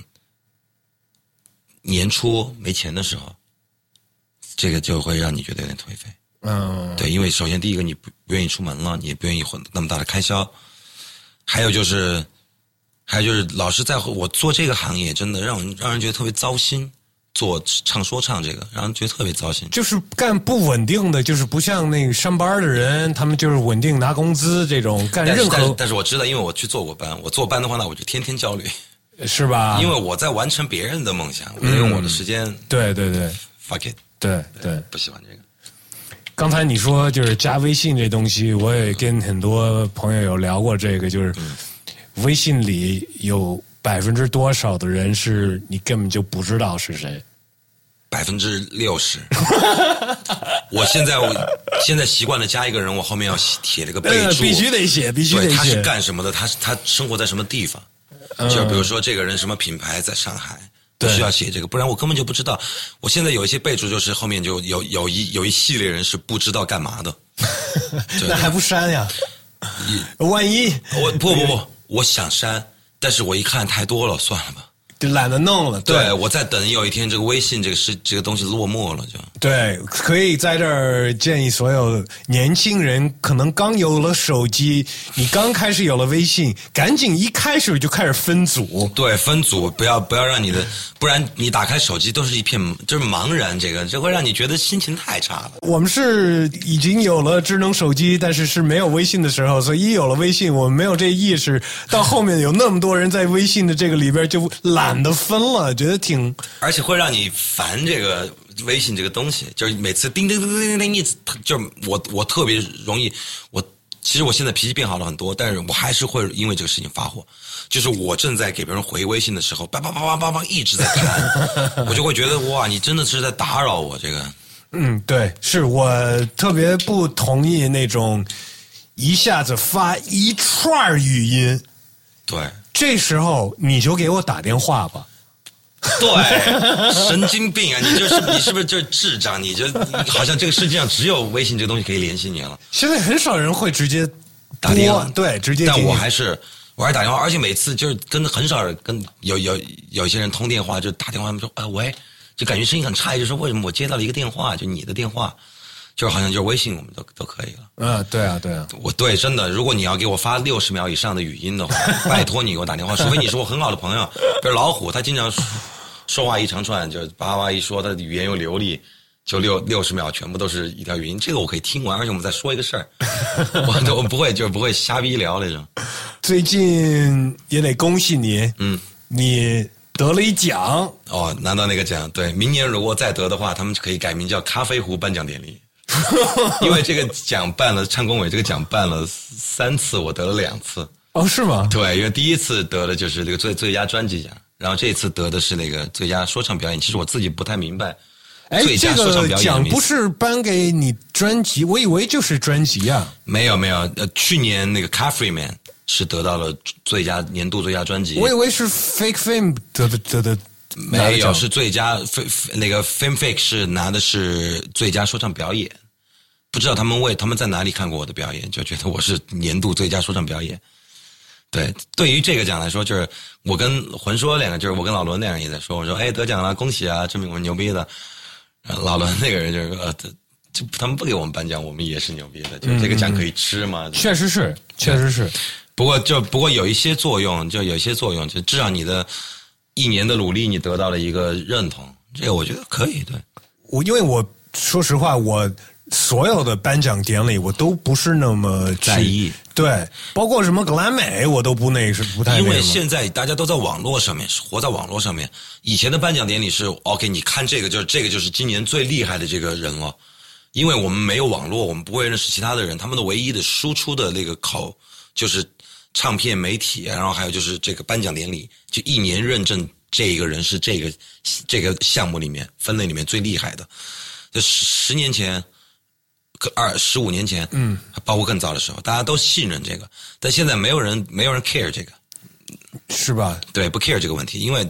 年初没钱的时候，这个就会让你觉得有点颓废。嗯，对，因为首先第一个你不不愿意出门了，你也不愿意混那么大的开销，还有就是，还有就是老是在我做这个行业，真的让人让人觉得特别糟心。做唱说唱这个，然后觉得特别糟心。就是干不稳定的，就是不像那个上班的人，他们就是稳定拿工资这种干任何但是我知道，因为我去做过班，我做班的话那，我就天天焦虑，是吧？因为我在完成别人的梦想，我用我的时间、对对对 fuck it，对对。不喜欢这个。刚才你说就是加微信这东西，我也跟很多朋友有聊过这个，就是微信里有百分之多少的人是你根本就不知道是谁。百分之六十，我现在我现在习惯了加一个人，我后面要写了个备注，呃必须得写，必须得写，他是。干什么的？他是他生活在什么地方？就比如说这个人什么品牌在上海，不对需要写这个，不然我根本就不知道。我现在有一些备注，就是后面就有有一有一系列人是不知道干嘛的。那还不删呀？万一我不不不，我想删，但是我一看太多了，算了吧。就懒得弄了。对，我在等有一天这个微信这个是这个东西落寞了，就对，可以在这儿建议所有年轻人，可能刚有了手机，你刚开始有了微信，赶紧一开始就开始分组。对分组，不要不要让你的，不然你打开手机都是一片就是茫然，这个这会让你觉得心情太差了。我们是已经有了智能手机，但是是没有微信的时候，所以一有了微信，我们没有这意识。到后面有那么多人在微信的这个里边就懒得分了，觉得挺而且会让你烦这个微信这个东西，就是每次叮叮叮叮叮叮，一直就是我我特别容易，我其实我现在脾气变好了很多，但是我还是会因为这个事情发火。就是我正在给别人回微信的时候，叭叭叭叭叭叭一直在看，我就会觉得哇，你真的是在打扰我这个。嗯，对，是我特别不同意那种一下子发一串语音，对这时候你就给我打电话吧。对，神经病啊！你就是你是不是就是智障？你就你好像这个世界上只有微信这个东西可以联系你了。现在很少人会直接打电话对，直接但我还是我还是打电话，而且每次就是跟很少人跟有有有些人通电话，就打电话他们说啊喂，就感觉声音很诧异，就说为什么我接到了一个电话，就你的电话，就是好像就是微信我们都都可以了。嗯，对啊，对啊，我对真的，如果你要给我发六十秒以上的语音的话，拜托你给我打电话，除非你是我很好的朋友，比如老虎，他经常说说话一长串，就叭叭一说，他的语言又流利。就六六十秒，全部都是一条语音，这个我可以听完，而且我们再说一个事儿，我都我不会就是不会瞎逼聊那种。最近也得恭喜你，嗯，你得了一奖，哦，拿到那个奖，对，明年如果再得的话，他们就可以改名叫咖啡壶颁奖典礼，因为这个奖办了，唱工委这个奖办了三次，我得了两次。哦，是吗？对，因为第一次得的就是这个最最佳专辑奖，然后这次得的是那个最佳说唱表演。其实我自己不太明白，哎，这最佳说唱个表演奖不是颁给你专辑，我以为就是专辑啊。没有没有，呃，去年那个 Caffrey Man 是得到了最佳年度最佳专辑，我以为是 Fake Fame 得的得的，没有是最佳 f 那个 Fame Fake 是拿的是最佳说唱表演，不知道他们为他们在哪里看过我的表演，就觉得我是年度最佳说唱表演。对，对于这个奖来说，就是我跟魂说两个，就是我跟老伦那样也在说，我说哎得奖了，恭喜啊，证明我们牛逼的。老伦那个人就是呃，就他们不给我们颁奖，我们也是牛逼的，就是这个奖可以吃嘛。确实是，确实是。不过就不过有一些作用，就有一些作用，就至少你的一年的努力，你得到了一个认同，这个我觉得可以。对，我因为我说实话，我所有的颁奖典礼我都不是那么在意，对，包括什么格莱美我都不那是不太因为现在大家都在网络上面，活在网络上面。以前的颁奖典礼是 OK，你看这个就是这个就是今年最厉害的这个人了，因为我们没有网络，我们不会认识其他的人，他们的唯一的输出的那个口就是唱片媒体，然后还有就是这个颁奖典礼，就一年认证这一个人是这个这个项目里面分类里面最厉害的。就十十年前。可二十五年前，嗯，包括更早的时候，大家都信任这个，但现在没有人没有人 care 这个，是吧？对，不 care 这个问题，因为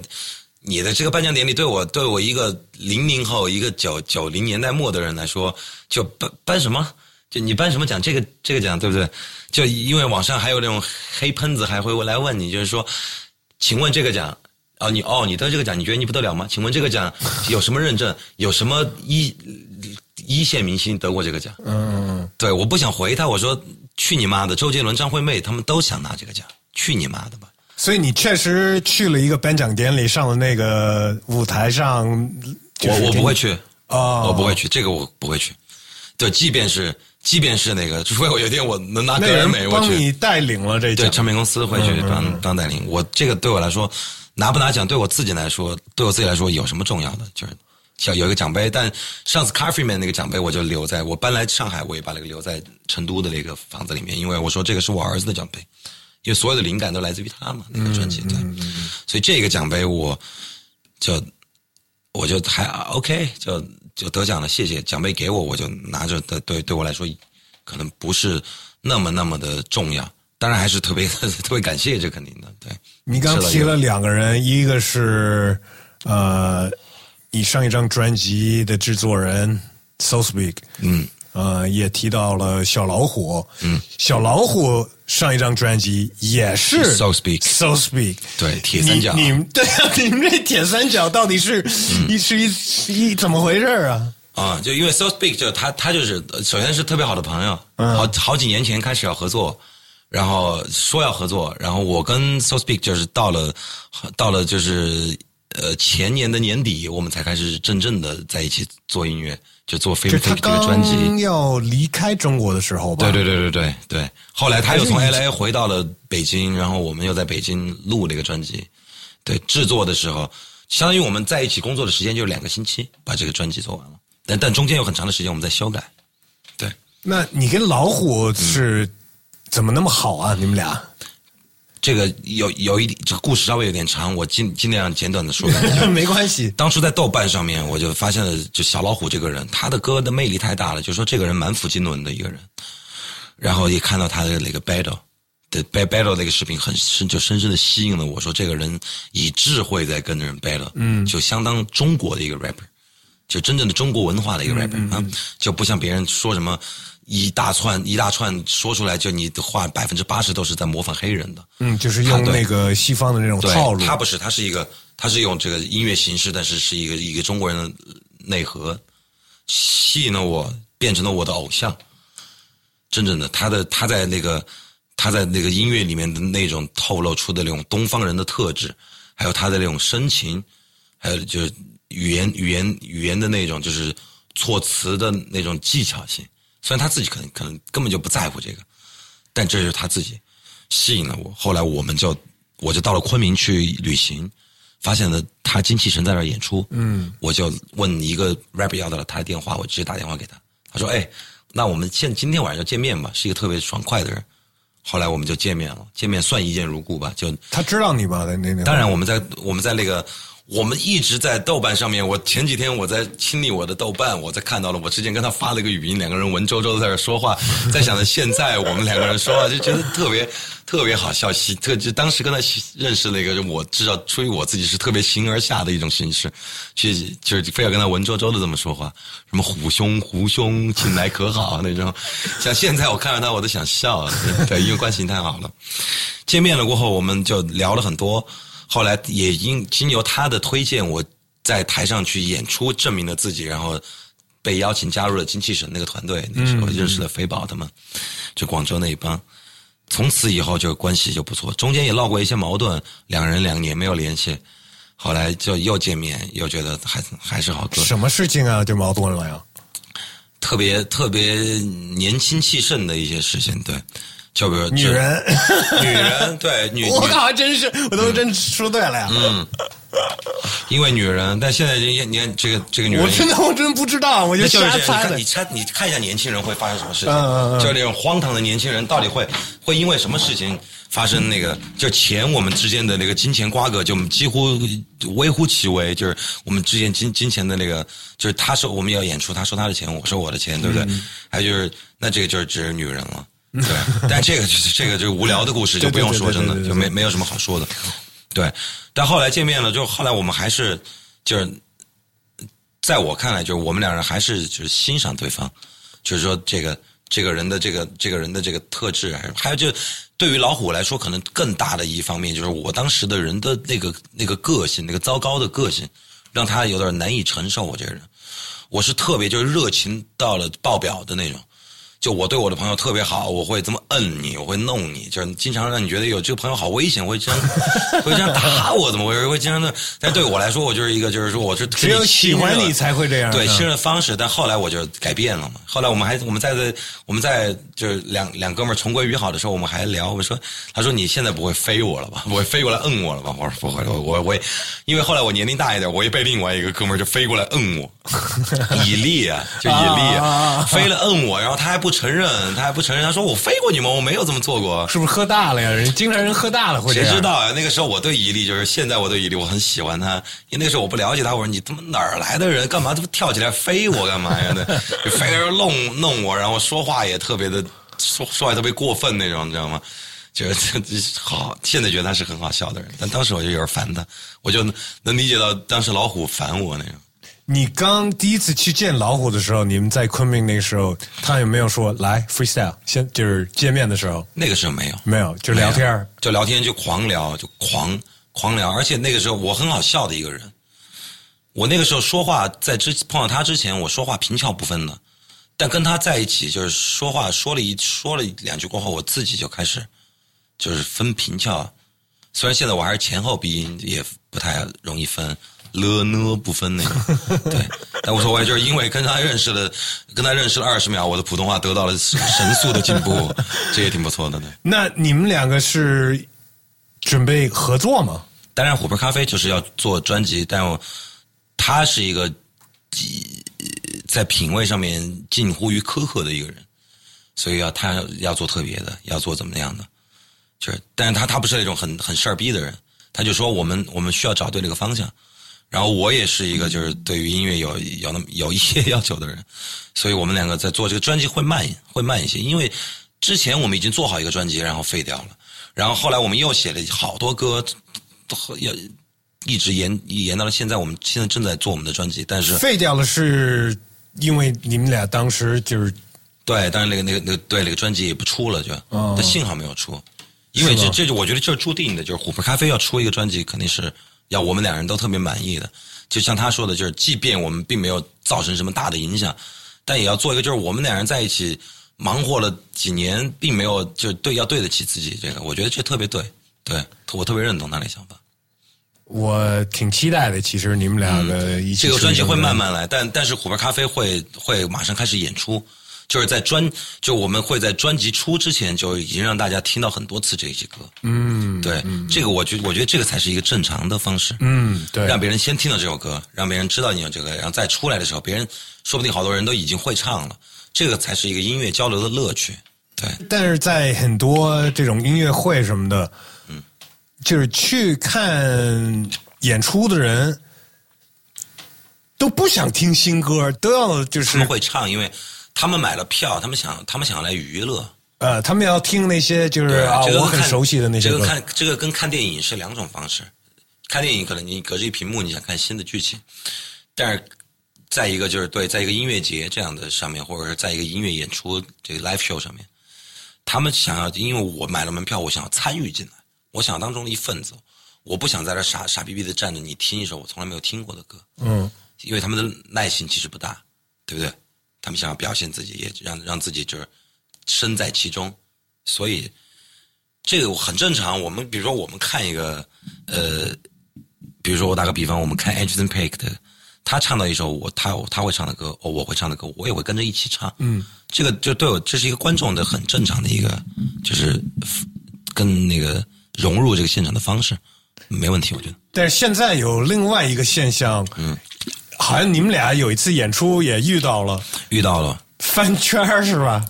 你的这个颁奖典礼对我对我一个零零后一个九九零年代末的人来说，就颁颁什么？就你颁什么奖？这个这个奖对不对？就因为网上还有那种黑喷子还会来问你，就是说，请问这个奖哦，你哦，你得这个奖，你觉得你不得了吗？请问这个奖有什么认证？有什么一一线明星得过这个奖？嗯，对，我不想回他，我说去你妈的！周杰伦、张惠妹他们都想拿这个奖，去你妈的吧！所以你确实去了一个颁奖典礼，上了那个舞台上。我我不会去哦，我不会去，这个我不会去。对，即便是即便是那个，除非我有一天我能拿个人美，我帮你带领了这对唱片公司会去当当带领。我这个对我来说，拿不拿奖对我自己来说，对我自己来说有什么重要的？就是像有一个奖杯，但上次 Coffee Man 那个奖杯我就留在我搬来上海，我也把那个留在成都的那个房子里面，因为我说这个是我儿子的奖杯。因为所有的灵感都来自于他嘛，那个专辑对，所以这个奖杯我就我就还 OK，就就得奖了，谢谢奖杯给我，我就拿着的，对对我来说可能不是那么那么的重要，当然还是特别 特别感谢，这肯定的。对你刚提了两个人，一个是呃，你上一张专辑的制作人 So Speak，嗯。呃，也提到了小老虎，嗯，小老虎上一张专辑也是 So Speak，So Speak，对，铁三角，你们 对啊，你们这铁三角到底是一是一一怎么回事啊？啊，就因为 So Speak，就他他就是首先是特别好的朋友，嗯。好好几年前开始要合作，然后说要合作，然后我跟 So Speak 就是到了到了就是呃前年的年底，我们才开始真正的在一起做音乐。就做飞飞这个专辑，要离开中国的时候吧？对对对对对对。后来他又从 L A 回到了北京，然后我们又在北京录了一个专辑。对，制作的时候，相当于我们在一起工作的时间就是两个星期，把这个专辑做完了。但但中间有很长的时间我们在修改。对。那你跟老虎是怎么那么好啊？你们俩？这个有有一这个故事稍微有点长，我尽尽量简短的说。没关系。当初在豆瓣上面，我就发现了，就小老虎这个人，他的歌的魅力太大了，就说这个人蛮抚经纶的一个人。然后一看到他的那个 battle 的 battle 那个视频，很深就深深的吸引了我，说这个人以智慧在跟人 battle，嗯，就相当中国的一个 rapper，就真正的中国文化的一个 rapper 啊，就不像别人说什么。一大串一大串说出来，就你的话百分之八十都是在模仿黑人的。嗯，就是用那个西方的那种套路。他不是，他是一个，他是用这个音乐形式，但是是一个一个中国人的内核，吸引了我，变成了我的偶像。真正的，他的他在那个他在那个音乐里面的那种透露出的那种东方人的特质，还有他的那种深情，还有就是语言语言语言的那种就是措辞的那种技巧性。虽然他自己可能可能根本就不在乎这个，但这是他自己吸引了我。后来我们就我就到了昆明去旅行，发现了他精气神在那儿演出。嗯，我就问一个 rapper 要到了他的电话，我直接打电话给他。他说：“哎，那我们现今天晚上就见面吧。”是一个特别爽快的人。后来我们就见面了，见面算一见如故吧。就他知道你吧？那那当然我们在我们在那个。我们一直在豆瓣上面。我前几天我在清理我的豆瓣，我在看到了我之前跟他发了一个语音，两个人文绉绉的在这说话，在想着现在我们两个人说话就觉得特别特别好笑。喜特就当时跟他认识了一个，我知道出于我自己是特别形而下的一种形式，去就是非要跟他文绉绉的这么说话，什么虎兄虎兄，近来可好那种。像现在我看到他我都想笑，对，因为关系太好了。见面了过后，我们就聊了很多。后来也因经由他的推荐，我在台上去演出，证明了自己，然后被邀请加入了精气神那个团队。那时候认识了肥宝他们，就广州那一帮。从此以后就关系就不错，中间也闹过一些矛盾，两人两年没有联系，后来就又见面，又觉得还还是好哥。什么事情啊？就矛盾了呀？特别特别年轻气盛的一些事情，对。就比如女人，女人对女，我靠，真是我都真说对了呀。嗯，因为女人，但现在你你看这个这个女人，我真的我真不知道，我就瞎猜的。你猜你看一下年轻人会发生什么事情？就那种荒唐的年轻人，到底会会因为什么事情发生？那个就钱我们之间的那个金钱瓜葛，就几乎微乎其微。就是我们之间金金钱的那个，就是他说我们要演出，他收他的钱，我收我的钱，对不对？还有就是那这个就是指女人了。对，但这个这个就是无聊的故事，就不用说，真的就没没有什么好说的。对，但后来见面了，就后来我们还是就是，在我看来，就是我们两人还是就是欣赏对方，就是说这个这个人的这个这个人的这个特质，还还有就对于老虎来说，可能更大的一方面就是我当时的人的那个那个个性，那个糟糕的个性，让他有点难以承受。我这个人，我是特别就是热情到了爆表的那种。就我对我的朋友特别好，我会这么摁你，我会弄你，就是经常让你觉得有这个朋友好危险，会这样 会这样打我，怎么回事？会经常的。但对我来说，我就是一个，就是说我是只有喜欢你才会这样。对，信任的方式。但后来我就改变了嘛。后来我们还我们在在我们在就是两两哥们儿重归于好的时候，我们还聊。我说，他说你现在不会飞我了吧？不会飞过来摁我了吧？我说不会，我我我也，因为后来我年龄大一点，我也被另外一个哥们儿就飞过来摁我，以力啊，就以力啊，飞了摁我，然后他还不承认，他还不承认，他说我飞过你吗？我没有这么做过，是不是喝大了呀？人经常人喝大了会。谁知道啊？那个时候我对伊利就是现在我对伊利我很喜欢他，因为那个时候我不了解他，我说你他妈哪儿来的人？干嘛他妈跳起来飞我干嘛呀？那 飞着弄弄我，然后说话也特别的说说话特别过分那种，你知道吗？就是 好，现在觉得他是很好笑的人，但当时我就有点烦他，我就能理解到当时老虎烦我那种。你刚第一次去见老虎的时候，你们在昆明那个时候，他有没有说来 freestyle？先就是见面的时候，那个时候没有，没有，就聊天，就聊天，就狂聊，就狂狂聊。而且那个时候我很好笑的一个人，我那个时候说话在之碰到他之前，我说话平翘不分的，但跟他在一起，就是说话说了一说了两句过后，我自己就开始就是分平翘。虽然现在我还是前后鼻音也不太容易分。了呢不分那个，对，但无所谓，就是因为跟他认识了，跟他认识了二十秒，我的普通话得到了神速的进步，这也挺不错的。对，那你们两个是准备合作吗？当然，琥珀咖啡就是要做专辑，但我他是一个在品味上面近乎于苛刻的一个人，所以要他要做特别的，要做怎么样的，就是，但是他他不是那种很很事儿逼的人，他就说我们我们需要找对那个方向。然后我也是一个就是对于音乐有 有那么有一些要求的人，所以我们两个在做这个专辑会慢会慢一些，因为之前我们已经做好一个专辑，然后废掉了，然后后来我们又写了好多歌，要一直延延到了现在，我们现在正在做我们的专辑，但是废掉了是因为你们俩当时就是对，当然那个那个那个对那个专辑也不出了，就但幸好没有出，因为这这就我觉得这是注定的，就是琥珀咖啡要出一个专辑肯定是。要我们两人都特别满意的，就像他说的，就是即便我们并没有造成什么大的影响，但也要做一个，就是我们两人在一起忙活了几年，并没有就对要对得起自己。这个我觉得这特别对，对我特别认同他的想法。我挺期待的，其实你们俩的一起、这个专辑会慢慢来，但但是虎牌咖啡会会马上开始演出。就是在专，就我们会在专辑出之前就已经让大家听到很多次这些歌。嗯，对，这个我觉我觉得这个才是一个正常的方式。嗯，对，让别人先听到这首歌，让别人知道你有这个，然后再出来的时候，别人说不定好多人都已经会唱了。这个才是一个音乐交流的乐趣。对，但是在很多这种音乐会什么的，嗯，就是去看演出的人都不想听新歌，都要就是他们会唱，因为。他们买了票，他们想，他们想要来娱乐。呃，他们要听那些就是啊，我很熟悉的那些歌。这个看这个跟看电影是两种方式。看电影可能你隔着一屏幕，你想看新的剧情，但是再一个就是对，在一个音乐节这样的上面，或者是在一个音乐演出这个 live show 上面，他们想要，因为我买了门票，我想要参与进来，我想当中的一份子，我不想在这傻傻逼逼的站着，你听一首我从来没有听过的歌。嗯，因为他们的耐心其实不大，对不对？他们想要表现自己，也让让自己就是身在其中，所以这个很正常。我们比如说，我们看一个呃，比如说我打个比方，我们看 Edison Peak 的，他唱到一首我他他会唱的歌，哦，我会唱的歌，我也会跟着一起唱。嗯，这个就对我这是一个观众的很正常的一个，就是跟那个融入这个现场的方式，没问题，我觉得。但是现在有另外一个现象，嗯。好像你们俩有一次演出也遇到了，遇到了翻圈是吧？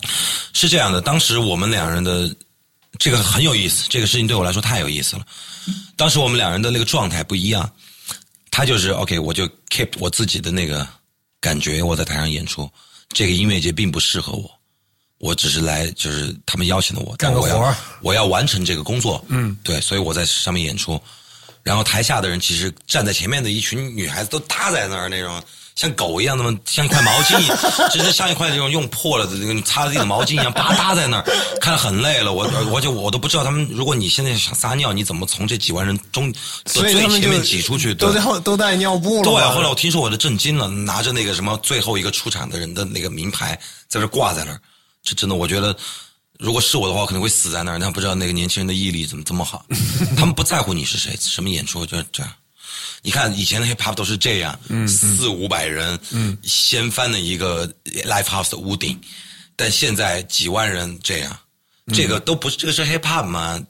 是这样的，当时我们两人的这个很有意思，这个事情对我来说太有意思了。当时我们两人的那个状态不一样，他就是 OK，我就 keep 我自己的那个感觉，我在台上演出，这个音乐节并不适合我，我只是来就是他们邀请的我干个活，我要完成这个工作，嗯，对，所以我在上面演出。然后台下的人其实站在前面的一群女孩子都搭在那儿那种。像狗一样，那么像一块毛巾，只是像一块这种用破了的那个擦自己的毛巾一样，吧嗒在那儿，看着很累了。我我就我都不知道他们，如果你现在想撒尿，你怎么从这几万人中最前面挤出去？都在都带尿布了。对，后来我听说我都震惊了，拿着那个什么最后一个出场的人的那个名牌在这挂在那儿，这真的，我觉得如果是我的话，我可能会死在那儿。但不知道那个年轻人的毅力怎么这么好，他们不在乎你是谁，什么演出就这样。你看以前的 hip hop 都是这样，四五百人，掀翻了一个 live house 的屋顶，但现在几万人这样，这个都不是这个是 hip hop 吗？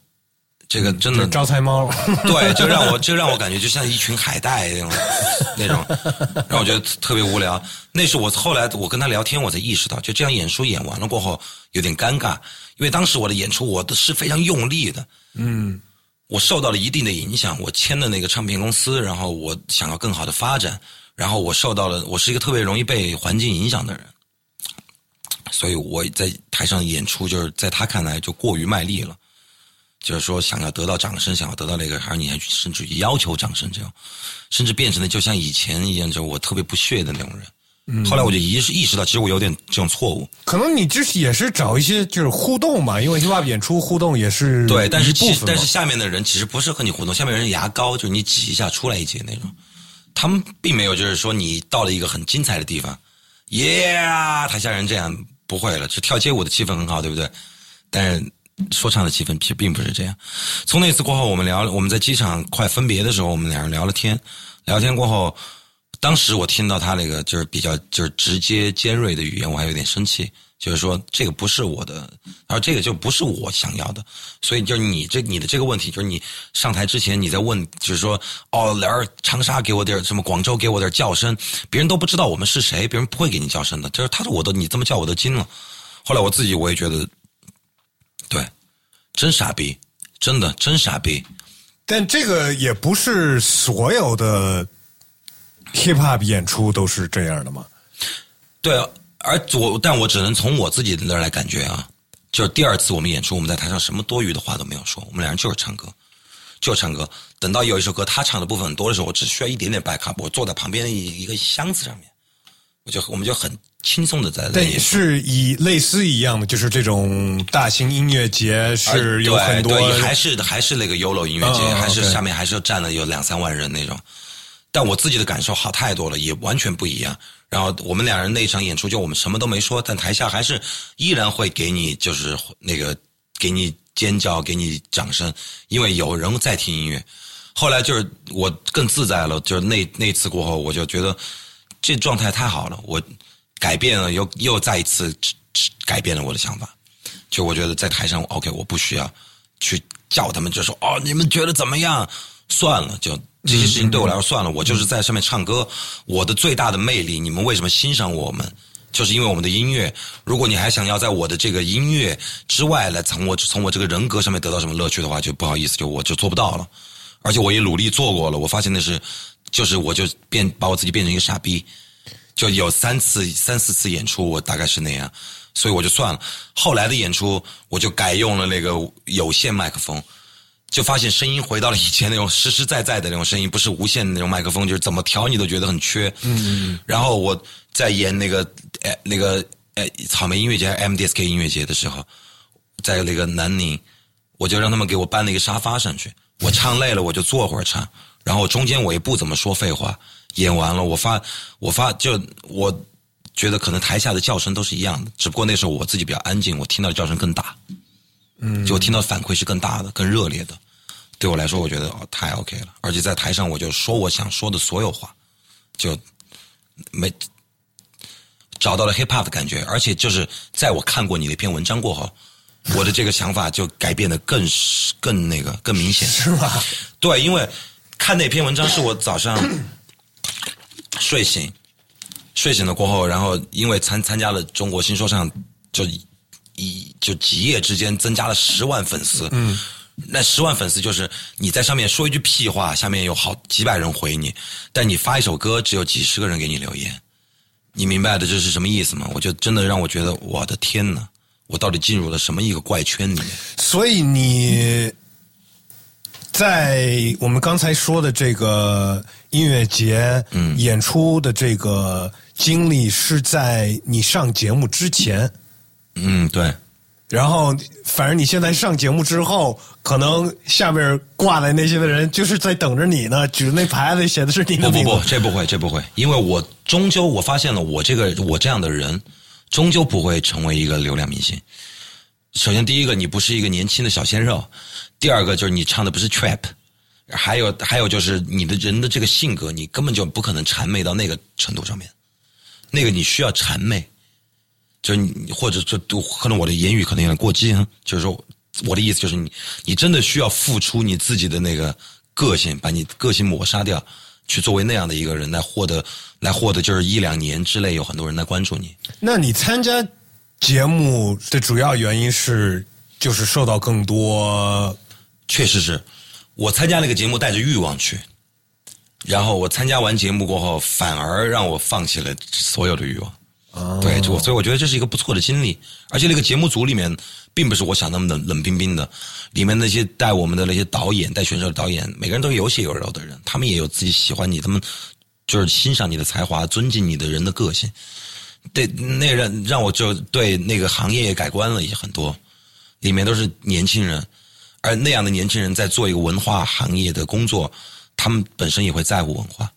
这个真的招财猫，对，就让我就让我感觉就像一群海带那种，那种让我觉得特别无聊。那是我后来我跟他聊天，我才意识到，就这样演出演完了过后有点尴尬，因为当时我的演出我的是非常用力的，嗯。我受到了一定的影响，我签的那个唱片公司，然后我想要更好的发展，然后我受到了，我是一个特别容易被环境影响的人，所以我在台上演出，就是在他看来就过于卖力了，就是说想要得到掌声，想要得到那个，还是你还甚至于要求掌声这样，甚至变成了就像以前一样，就我特别不屑的那种人。后来我就意识意识到，其实我有点这种错误。可能你就是也是找一些就是互动嘛，因为 hiphop 演出互动也是对，但是但是下面的人其实不是和你互动，下面人牙膏就是你挤一下出来一截那种，他们并没有就是说你到了一个很精彩的地方，耶，台下人这样不会了，就跳街舞的气氛很好，对不对？但是说唱的气氛其实并不是这样。从那次过后，我们聊，我们在机场快分别的时候，我们两人聊了天，聊天过后。当时我听到他那个就是比较就是直接尖锐的语言，我还有点生气。就是说这个不是我的，而这个就不是我想要的。所以就是你这你的这个问题，就是你上台之前你在问，就是说哦，来长沙给我点什么，广州给我点叫声，别人都不知道我们是谁，别人不会给你叫声的。就是他说我都你这么叫我都惊了。后来我自己我也觉得，对，真傻逼，真的真傻逼。但这个也不是所有的。hip hop 演出都是这样的嘛？对，而我但我只能从我自己的那儿来感觉啊，就是第二次我们演出，我们在台上什么多余的话都没有说，我们两人就是唱歌，就是唱歌。等到有一首歌他唱的部分很多的时候，我只需要一点点 back up，我坐在旁边一一个箱子上面，我就我们就很轻松的在。对，是以类似一样的，就是这种大型音乐节是有很多，还是还是那个 Yolo 音乐节，还是下面还是站了有两三万人那种。但我自己的感受好太多了，也完全不一样。然后我们两人那一场演出，就我们什么都没说，但台下还是依然会给你，就是那个给你尖叫，给你掌声，因为有人在听音乐。后来就是我更自在了，就是那那次过后，我就觉得这状态太好了，我改变了，又又再一次改变了我的想法。就我觉得在台上，OK，我不需要去叫他们，就说哦，你们觉得怎么样？算了，就。这些事情对我来说算了，我就是在上面唱歌。我的最大的魅力，你们为什么欣赏我们？就是因为我们的音乐。如果你还想要在我的这个音乐之外来从我从我这个人格上面得到什么乐趣的话，就不好意思，就我就做不到了。而且我也努力做过了，我发现那是，就是我就变把我自己变成一个傻逼。就有三次三四次演出，我大概是那样，所以我就算了。后来的演出，我就改用了那个有线麦克风。就发现声音回到了以前那种实实在在的那种声音，不是无线的那种麦克风，就是怎么调你都觉得很缺。嗯，然后我在演那个呃那个呃草莓音乐节 MDSK 音乐节的时候，在那个南宁，我就让他们给我搬了一个沙发上去，我唱累了我就坐会儿唱，然后中间我也不怎么说废话，演完了我发我发就我觉得可能台下的叫声都是一样的，只不过那时候我自己比较安静，我听到的叫声更大。嗯，就听到反馈是更大的、更热烈的，对我来说，我觉得哦太 OK 了。而且在台上，我就说我想说的所有话，就没找到了 hip hop 的感觉。而且就是在我看过你那篇文章过后，我的这个想法就改变的更更那个更明显，是吧？对，因为看那篇文章是我早上睡醒睡醒了过后，然后因为参参加了中国新说唱就。一就几夜之间增加了十万粉丝，嗯，那十万粉丝就是你在上面说一句屁话，下面有好几百人回你，但你发一首歌只有几十个人给你留言，你明白的这是什么意思吗？我就真的让我觉得我的天呐，我到底进入了什么一个怪圈里面？所以你在我们刚才说的这个音乐节演出的这个经历，是在你上节目之前。嗯，对。然后，反正你现在上节目之后，可能下面挂的那些的人就是在等着你呢，举着那牌子写的是你的名字。不不不，这不会，这不会，因为我终究我发现了，我这个我这样的人，终究不会成为一个流量明星。首先，第一个，你不是一个年轻的小鲜肉；第二个，就是你唱的不是 trap；还有，还有就是你的人的这个性格，你根本就不可能谄媚到那个程度上面。那个你需要谄媚。就是你，或者这都可能我的言语可能有点过激啊。就是说，我的意思就是你，你真的需要付出你自己的那个个性，把你个性抹杀掉，去作为那样的一个人来获得，来获得就是一两年之内有很多人来关注你。那你参加节目的主要原因是就是受到更多，确实是我参加那个节目带着欲望去，然后我参加完节目过后，反而让我放弃了所有的欲望。对，就所以我觉得这是一个不错的经历，而且那个节目组里面并不是我想那么冷冷冰冰的，里面那些带我们的那些导演、带选手的导演，每个人都有血有肉的人，他们也有自己喜欢你，他们就是欣赏你的才华、尊敬你的人的个性。对，那让让我就对那个行业也改观了也很多，里面都是年轻人，而那样的年轻人在做一个文化行业的工作，他们本身也会在乎文化。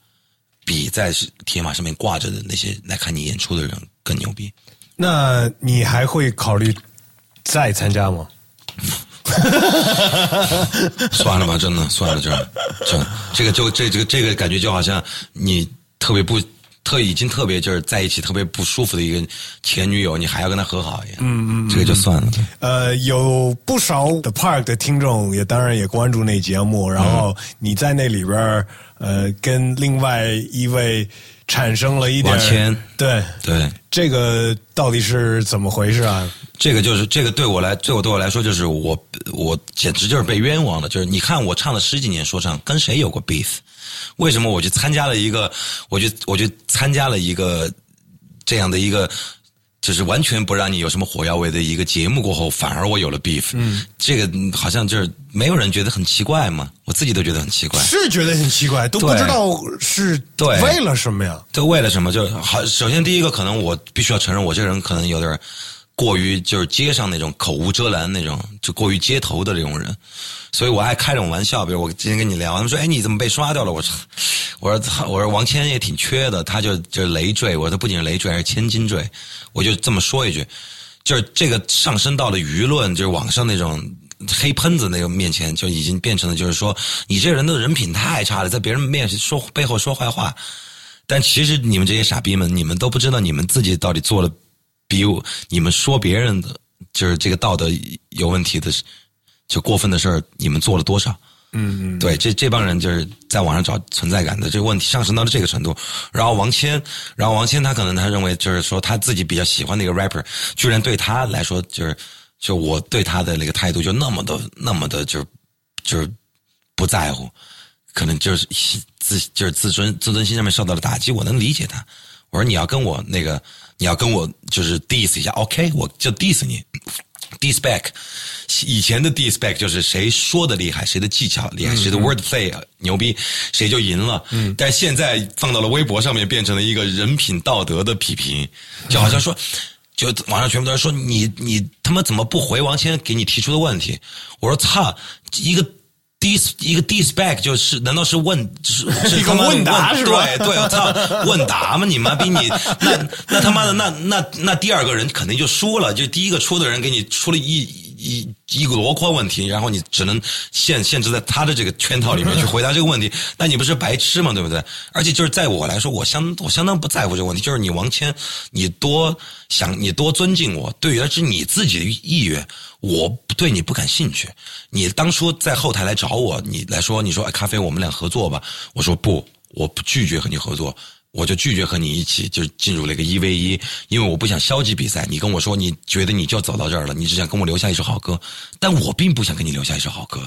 比在铁马上面挂着的那些来看你演出的人更牛逼。那你还会考虑再参加吗？算了吧，真的算了，这这这个就这这个这个感觉就好像你特别不特已经特别就是在一起特别不舒服的一个前女友，你还要跟她和好一样。嗯嗯，这个就算了。呃，有不少的 Park 的听众也当然也关注那节目，然后你在那里边。呃，跟另外一位产生了一点，对对，这个到底是怎么回事啊？这个就是这个对我来，对我对我来说，就是我我简直就是被冤枉的。就是你看，我唱了十几年说唱，跟谁有过 beef？为什么我去参加了一个，我就我就参加了一个这样的一个。就是完全不让你有什么火药味的一个节目过后，反而我有了 beef。嗯，这个好像就是没有人觉得很奇怪嘛，我自己都觉得很奇怪。是觉得很奇怪，都不知道是对为了什么呀？就为了什么？就好。首先第一个，可能我必须要承认，我这个人可能有点过于就是街上那种口无遮拦那种，就过于街头的这种人。所以我爱开这种玩笑，比如我今天跟你聊，他们说：“哎，你怎么被刷掉了？”我说！我说：“！我说王谦也挺缺的，他就就是累赘。我说他不仅是累赘，还是千金坠。”我就这么说一句，就是这个上升到了舆论，就是网上那种黑喷子那个面前，就已经变成了就是说你这人的人品太差了，在别人面前说背后说坏话。但其实你们这些傻逼们，你们都不知道你们自己到底做了比你们说别人的就是这个道德有问题的。就过分的事儿，你们做了多少？嗯嗯，对，这这帮人就是在网上找存在感的这个问题上升到了这个程度。然后王谦，然后王谦他可能他认为就是说他自己比较喜欢的一个 rapper，居然对他来说就是就我对他的那个态度就那么的那么的就是就是不在乎，可能就是自就是自尊自尊心上面受到了打击。我能理解他。我说你要跟我那个你要跟我就是 diss 一下，OK，我就 diss 你。Diss back，以前的 diss back 就是谁说的厉害，谁的技巧厉害，谁的 word play 牛逼，谁就赢了。嗯，但现在放到了微博上面，变成了一个人品道德的批评，就好像说，就网上全部都在说你你他妈怎么不回王谦给你提出的问题？我说操，一个。Dis 一个 dis back 就是难道是问是一个问答是吧？对对，我操，问答吗？你妈逼你那那他妈的那那那第二个人肯定就输了，就第一个出的人给你出了一一一个箩筐问题，然后你只能限限制在他的这个圈套里面去回答这个问题，那你不是白痴吗？对不对？而且就是在我来说，我相我相当不在乎这个问题，就是你王谦，你多想你多尊敬我，对于是你自己的意愿。我对你不感兴趣。你当初在后台来找我，你来说，你说哎，咖啡，我们俩合作吧。我说不，我不拒绝和你合作，我就拒绝和你一起就进入了一个一 v 一，因为我不想消极比赛。你跟我说，你觉得你就走到这儿了，你只想跟我留下一首好歌，但我并不想跟你留下一首好歌。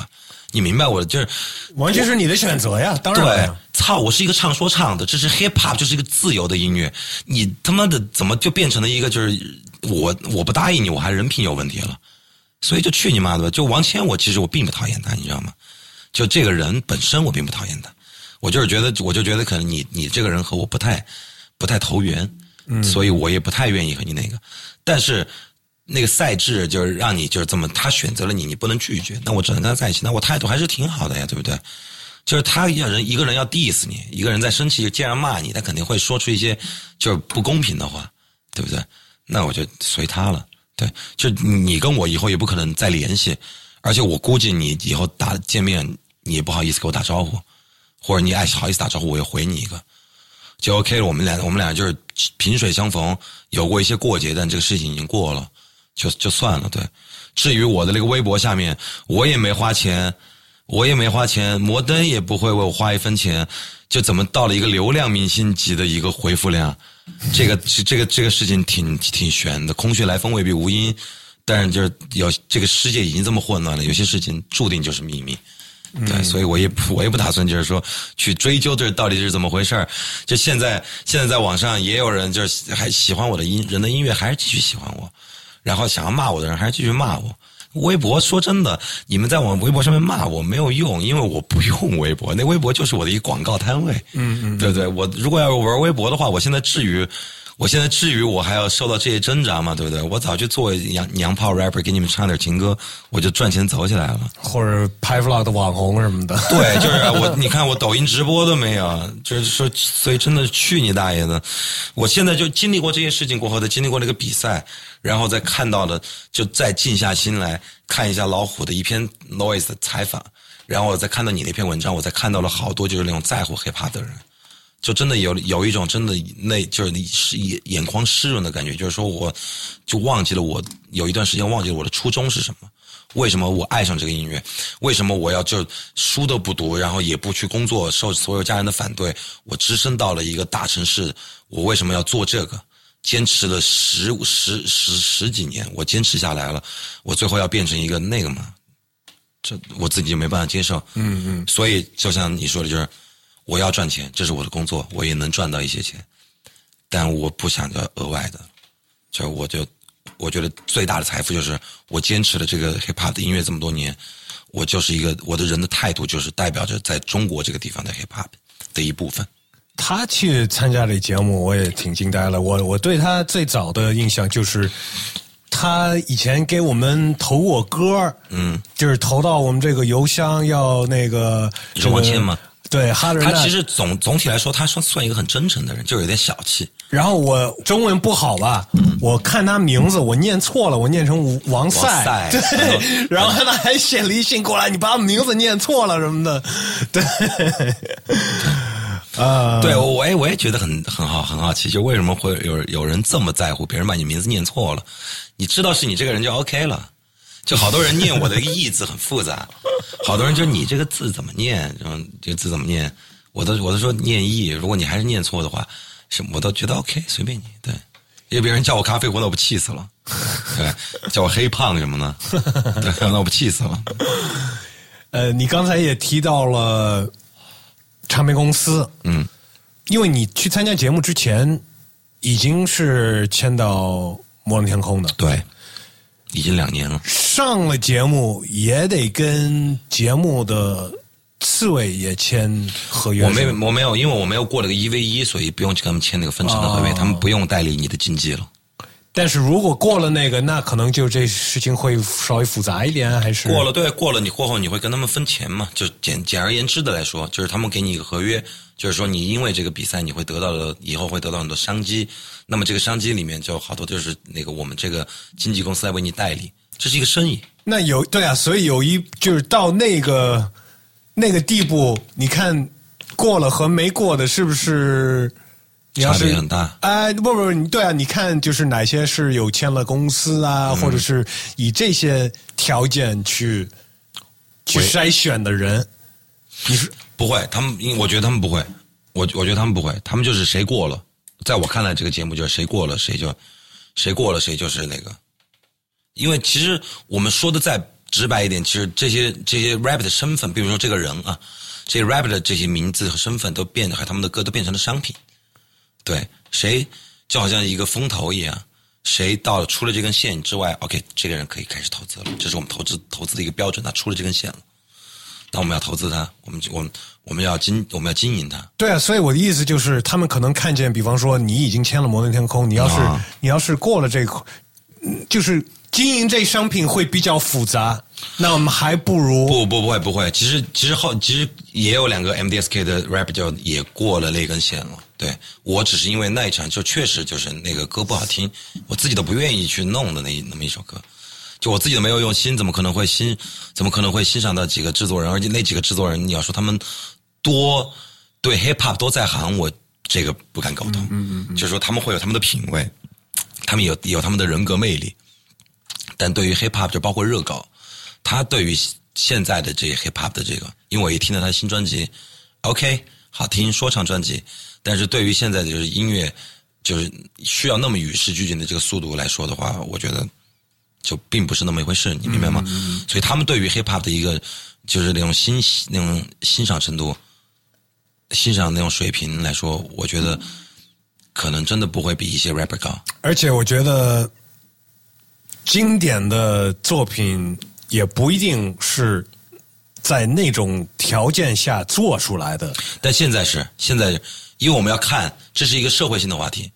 你明白我就是完全是你的选择呀，当然对，操，我是一个唱说唱的，这是 hip hop，就是一个自由的音乐。你他妈的怎么就变成了一个就是我我不答应你，我还人品有问题了。所以就去你妈的吧！就王谦，我其实我并不讨厌他，你知道吗？就这个人本身我并不讨厌他，我就是觉得，我就觉得可能你你这个人和我不太不太投缘，嗯，所以我也不太愿意和你那个。但是那个赛制就是让你就是这么，他选择了你，你不能拒绝，那我只能跟他在一起，那我态度还是挺好的呀，对不对？就是他要人一个人要 diss 你，一个人在生气，既然骂你，他肯定会说出一些就是不公平的话，对不对？那我就随他了。对，就你跟我以后也不可能再联系，而且我估计你以后打见面，你也不好意思给我打招呼，或者你爱好意思打招呼，我就回你一个，就 OK 了。我们俩我们俩就是萍水相逢，有过一些过节，但这个事情已经过了，就就算了。对，至于我的那个微博下面，我也没花钱，我也没花钱，摩登也不会为我花一分钱，就怎么到了一个流量明星级的一个回复量？这个这个这个事情挺挺悬的，空穴来风未必无因，但是就是有这个世界已经这么混乱了，有些事情注定就是秘密，对，所以我也不我也不打算就是说去追究这到底是怎么回事儿。就现在现在在网上也有人就是还喜欢我的音人的音乐，还是继续喜欢我，然后想要骂我的人还是继续骂我。微博说真的，你们在我微博上面骂我没有用，因为我不用微博，那微博就是我的一个广告摊位，嗯嗯，对不对？我如果要玩微博的话，我现在至于。我现在至于我还要受到这些挣扎吗？对不对？我早就做娘娘炮 rapper，给你们唱点情歌，我就赚钱走起来了。或者拍 vlog 的网红什么的。对，就是我，你看我抖音直播都没有，就是说，所以真的去你大爷的！我现在就经历过这些事情过后，再经历过那个比赛，然后再看到了，就再静下心来看一下老虎的一篇 noise 的采访，然后我再看到你那篇文章，我才看到了好多就是那种在乎 hiphop 的人。就真的有有一种真的那就是是眼眼眶湿润的感觉，就是说我就忘记了我有一段时间忘记了我的初衷是什么，为什么我爱上这个音乐，为什么我要就书都不读，然后也不去工作，受所有家人的反对，我只身到了一个大城市，我为什么要做这个？坚持了十十十十几年，我坚持下来了，我最后要变成一个那个嘛？这我自己就没办法接受。嗯嗯，所以就像你说的，就是。我要赚钱，这是我的工作，我也能赚到一些钱，但我不想着额外的，就我就我觉得最大的财富就是我坚持了这个 hip hop 的音乐这么多年，我就是一个我的人的态度就是代表着在中国这个地方的 hip hop 的一部分。他去参加这节目，我也挺惊呆了。我我对他最早的印象就是他以前给我们投过歌，嗯，就是投到我们这个邮箱要那个是王谦吗？对，哈他其实总总体来说，他算算一个很真诚的人，就有点小气。然后我中文不好吧，我看他名字，我念错了，我念成王赛。对，然后他还写了一信过来，你把名字念错了什么的。对，啊，对我我也我也觉得很很好很好奇，就为什么会有有人这么在乎别人把你名字念错了？你知道是你这个人就 OK 了。就好多人念我的“义”字很复杂，好多人就你这个字怎么念？嗯这个字怎么念？我都我都说念“义”。如果你还是念错的话，什我都觉得 OK，随便你。对，因为别人叫我咖啡壶，那我不气死了。对，叫我黑胖什么的，对，那我不气死了。呃，你刚才也提到了唱片公司，嗯，因为你去参加节目之前已经是签到摩登天空的，对。已经两年了，上了节目也得跟节目的刺猬也签合约。我没我没有，因为我没有过那个一 v 一，所以不用去跟他们签那个分成的合约，他们不用代理你的经济了。但是如果过了那个，那可能就这事情会稍微复杂一点，还是过了？对，过了你过后你会跟他们分钱嘛？就简简而言之的来说，就是他们给你一个合约，就是说你因为这个比赛你会得到的以后会得到很多商机，那么这个商机里面就好多就是那个我们这个经纪公司来为你代理，这是一个生意。那有对啊，所以有一就是到那个那个地步，你看过了和没过的是不是？差别很大。哎，不不不，对啊，你看，就是哪些是有签了公司啊，或者是以这些条件去去筛选的人，你是不会？他们，因我觉得他们不会。我我觉得他们不会，他们就是谁过了，在我看来，这个节目就是谁过了，谁就谁过了，谁就是那个。因为其实我们说的再直白一点，其实这些这些 rap 的身份，比如说这个人啊，这些 rap 的这些名字和身份都变，还他们的歌都变成了商品。对，谁就好像一个风投一样，谁到了出了这根线之外，OK，这个人可以开始投资了，这是我们投资投资的一个标准。他出了这根线了，那我们要投资他，我们我们我们要经我们要经营他。对啊，所以我的意思就是，他们可能看见，比方说你已经签了摩登天空，你要是、啊你要是过了这就是经营这商品会比较复杂，那我们还不如不不不会不会，其实其实后其实也有两个 MDSK 的 rap 就也过了那根线了。对我只是因为那一场就确实就是那个歌不好听，我自己都不愿意去弄的那一那么一首歌，就我自己都没有用心，怎么可能会欣怎么可能会欣赏到几个制作人？而且那几个制作人，你要说他们多对 hip hop 多在行，我这个不敢苟同。嗯嗯，就是说他们会有他们的品味，他们有有他们的人格魅力，但对于 hip hop 就包括热狗，他对于现在的这个 hip hop 的这个，因为我一听到他新专辑，OK 好听说唱专辑，但是对于现在就是音乐，就是需要那么与时俱进的这个速度来说的话，我觉得就并不是那么一回事，你明白吗？所以他们对于 hip hop 的一个就是那种欣那种欣赏程度、欣赏那种水平来说，我觉得可能真的不会比一些 rapper 高。而且我觉得经典的作品也不一定是在那种条件下做出来的。但现在是现在，因为我们要看，这是一个社会性的话题，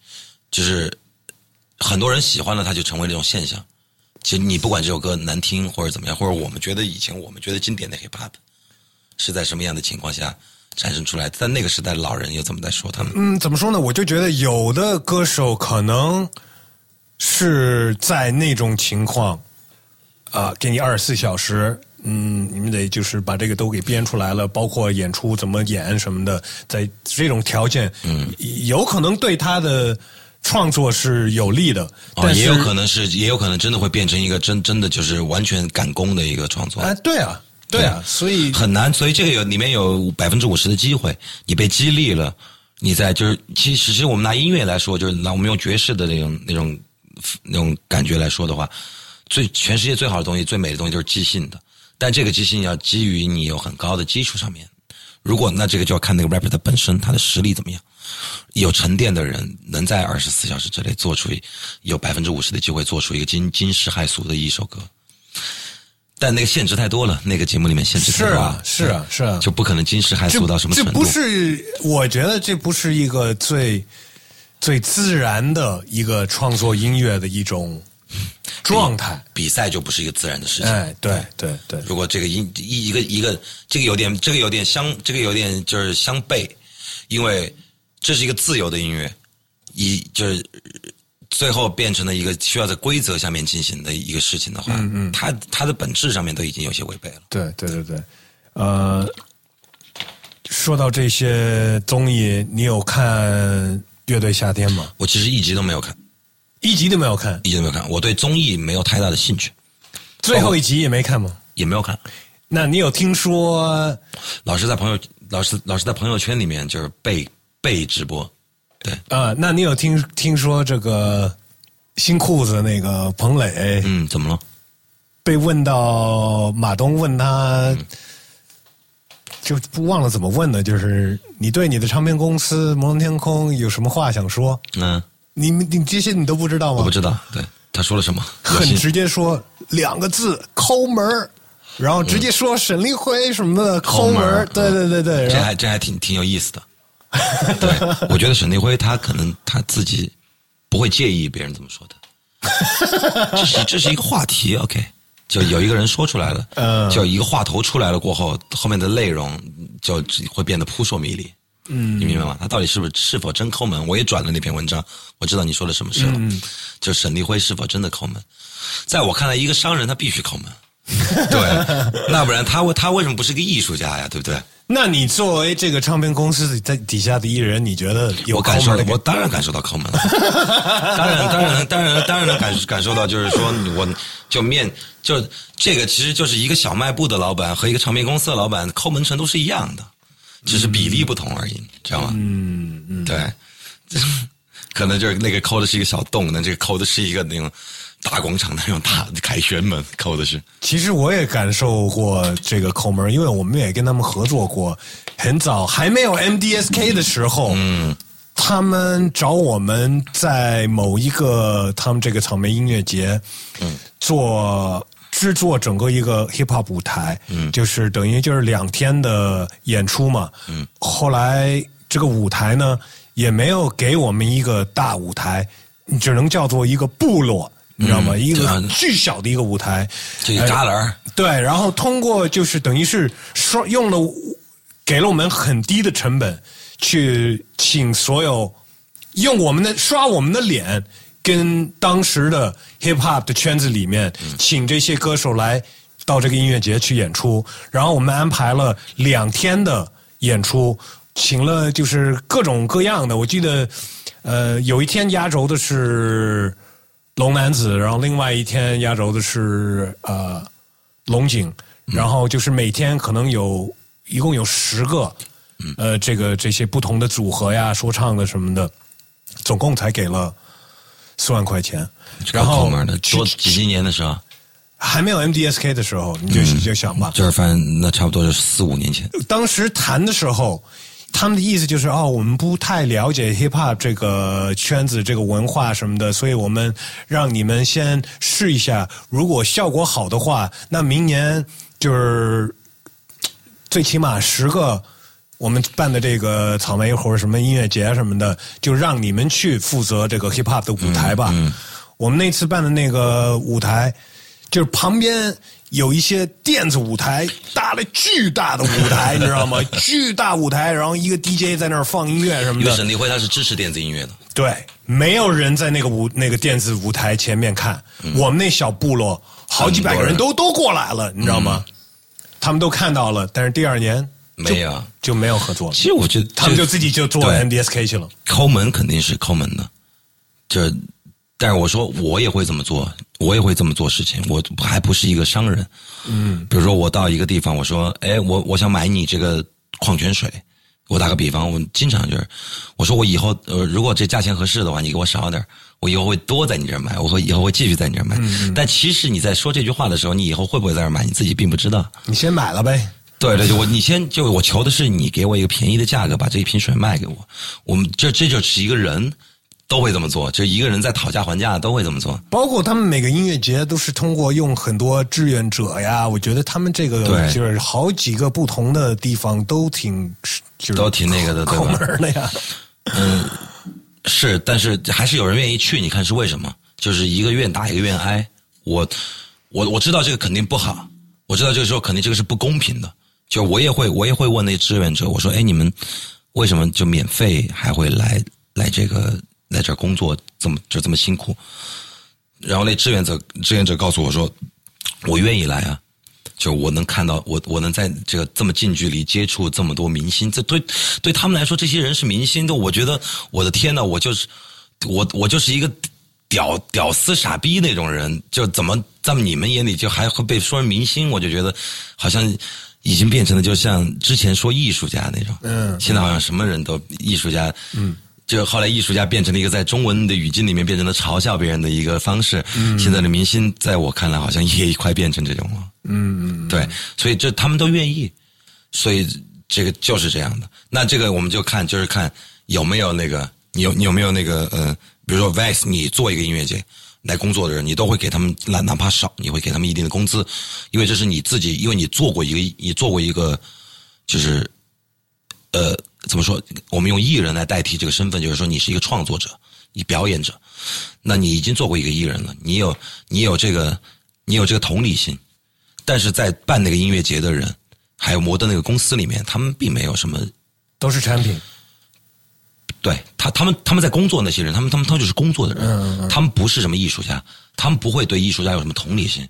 就是很多人喜欢了，它就成为这种现象。其实你不管这首歌难听或者怎么样，或者我们觉得以前我们觉得经典的 hip hop 是在什么样的情况下产生出来，在那个时代，老人又怎么在说他们？嗯，怎么说呢？我就觉得有的歌手可能是在那种情况，啊、给你二十四小时，嗯，你们得就是把这个都给编出来了，包括演出怎么演什么的，在这种条件，嗯，有可能对他的创作是有利的，哦，但是也有可能是，也有可能真的会变成一个真真的就是完全赶工的一个创作。哎，对啊，对啊，所以很难，所以这个有里面有百分之五十的机会，你被激励了，你在就是其实其实我们拿音乐来说，就是拿我们用爵士的那种那种那种感觉来说的话，最全世界最好的东西、最美的东西就是即兴的，但这个即兴要基于你有很高的基础上面。如果那这个就要看那个 rapper 的本身他的实力怎么样，有沉淀的人能在二十四小时之内做出有百分之五十的机会做出一个惊惊世骇俗的一首歌，但那个限制太多了，那个节目里面限制太多了，是啊，是啊，是啊，就不可能惊世骇俗到什么程度。这不是，我觉得这不是一个最最自然的一个创作音乐的一种状态。比赛就不是一个自然的事情。哎，对对对，如果这个音一一个一个这个有点这个有点相这个有点就是相悖，因为这是一个自由的音乐，一就是最后变成了一个需要在规则下面进行的一个事情的话，嗯嗯，它它的本质上面都已经有些违背了。对对对对，呃，说到这些综艺，你有看《乐队夏天》吗？我其实一集都没有看，一集都没有看，一集都没有看。我对综艺没有太大的兴趣，最后一集也没看吗？也没有看。那你有听说？老师在朋友老师老师在朋友圈里面就是被被直播，对，啊，那你有听听说这个新裤子那个彭磊？嗯，怎么了？被问到马东问他，就不忘了怎么问的，就是你对你的唱片公司摩登天空有什么话想说？嗯，你们你这些你都不知道吗？我不知道，对，他说了什么？很直接说两个字抠门儿然后直接说沈立辉什么的抠门儿嗯对对对对，这还这还挺挺有意思的。对，我觉得沈立辉他可能他自己不会介意别人怎么说的，这是这是一个话题，OK，就有一个人说出来了，嗯就一个话头出来了过后，后面的内容就会变得扑朔迷离。嗯，你明白吗？他到底是不是是否真抠门？我也转了那篇文章，我知道你说的什么事了。嗯就沈立辉是否真的抠门？在我看来，一个商人他必须抠门。对，那不然他为他为什么不是个艺术家呀？对不对？那你作为这个唱片公司在底下的艺人，你觉得有我感受到，我当然感受到抠门了，当然，当然，当然，当然能感感受到，就是说，我就面就这个，其实就是一个小卖部的老板和一个唱片公司的老板抠门程度是一样的，只是比例不同而已，知道吗？嗯嗯，对，可能就是那个抠的是一个小洞，那这个抠的是一个那种大广场的那种大凯旋门，抠的是。其实我也感受过这个抠门，因为我们也跟他们合作过，很早还没有 MDSK 的时候，嗯他们找我们在某一个他们这个草莓音乐节，嗯，做制作整个一个 hip hop 舞台，嗯，就是等于就是两天的演出嘛，嗯，后来这个舞台呢也没有给我们一个大舞台，只能叫做一个部落，你知道吗？一个巨小的一个舞台，这个栅栏，对，然后通过就是等于是说用了给了我们很低的成本去请所有用我们的刷我们的脸。跟当时的 hip hop 的圈子里面，请这些歌手来到这个音乐节去演出，然后我们安排了两天的演出，请了就是各种各样的。我记得，呃，有一天压轴的是龙男子，然后另外一天压轴的是呃龙井，然后就是每天可能有一共有十个，呃，这个这些不同的组合呀、说唱的什么的，总共才给了。四万块钱，然后多几几年的时候，还没有 MDSK 的时候，你就就想吧，就是反正那差不多是四五年前。当时谈的时候，他们的意思就是哦，我们不太了解 hip hop 这个圈子、这个文化什么的，所以我们让你们先试一下，如果效果好的话，那明年就是最起码十个。我们办的这个草莓或者什么音乐节什么的，就让你们去负责这个 hip hop 的舞台吧。我们那次办的那个舞台，就是旁边有一些电子舞台，搭了巨大的舞台，你知道吗？巨大舞台，然后一个 DJ 在那儿放音乐什么的。因为沈立辉他是支持电子音乐的。对，没有人在那个舞那个电子舞台前面看。我们那小部落好几百个人都都过来了，你知道吗？他们都看到了，但是第二年。没有，就没有合作。其实我觉得他们就自己就做 MDSK 去了。抠门肯定是抠门的，这，但是我说我也会这么做，我也会这么做事情。我还不是一个商人，嗯，比如说我到一个地方，我说，哎，我我想买你这个矿泉水。我打个比方，我经常就是，我说我以后呃，如果这价钱合适的话，你给我少点我以后会多在你这儿买，我会以后会继续在你这儿买。但其实你在说这句话的时候，你以后会不会在这儿买，你自己并不知道。你先买了呗。对对，我你先就我求的是你给我一个便宜的价格，把这一瓶水卖给我。我们这这就是一个人都会这么做，就一个人在讨价还价都会这么做。包括他们每个音乐节都是通过用很多志愿者呀，我觉得他们这个就是好几个不同的地方都挺就是都挺那个的，对吧？的呀。嗯，是，但是还是有人愿意去，你看是为什么？就是一个愿打一个愿挨。我我我知道这个肯定不好。我知道这个时候肯定这个是不公平的，就我也会我也会问那志愿者，我说：“哎，你们为什么就免费还会来来这个来这儿工作，这么就这么辛苦？”然后那志愿者志愿者告诉我说：“我愿意来啊，就我能看到我我能在这个这么近距离接触这么多明星，这对对他们来说，这些人是明星的。我觉得我的天呐，我就是我我就是一个。”屌屌丝傻逼那种人，就怎么在你们眼里就还会被说明星？我就觉得好像已经变成了，就像之前说艺术家那种。嗯，现在好像什么人都艺术家。嗯，就后来艺术家变成了一个在中文的语境里面变成了嘲笑别人的一个方式。嗯，现在的明星在我看来好像也快变成这种了。嗯嗯，对，所以这他们都愿意，所以这个就是这样的。那这个我们就看，就是看有没有那个，你有你有没有那个呃。比如说，Vice，你做一个音乐节来工作的人，你都会给他们，哪哪怕少，你会给他们一定的工资，因为这是你自己，因为你做过一个，你做过一个，就是，呃，怎么说？我们用艺人来代替这个身份，就是说你是一个创作者，你表演者，那你已经做过一个艺人了，你有，你有这个，你有这个同理心，但是在办那个音乐节的人，还有摩登那个公司里面，他们并没有什么，都是产品。对他，他们他们在工作那些人，他们他们他们就是工作的人，他们不是什么艺术家，他们不会对艺术家有什么同理心，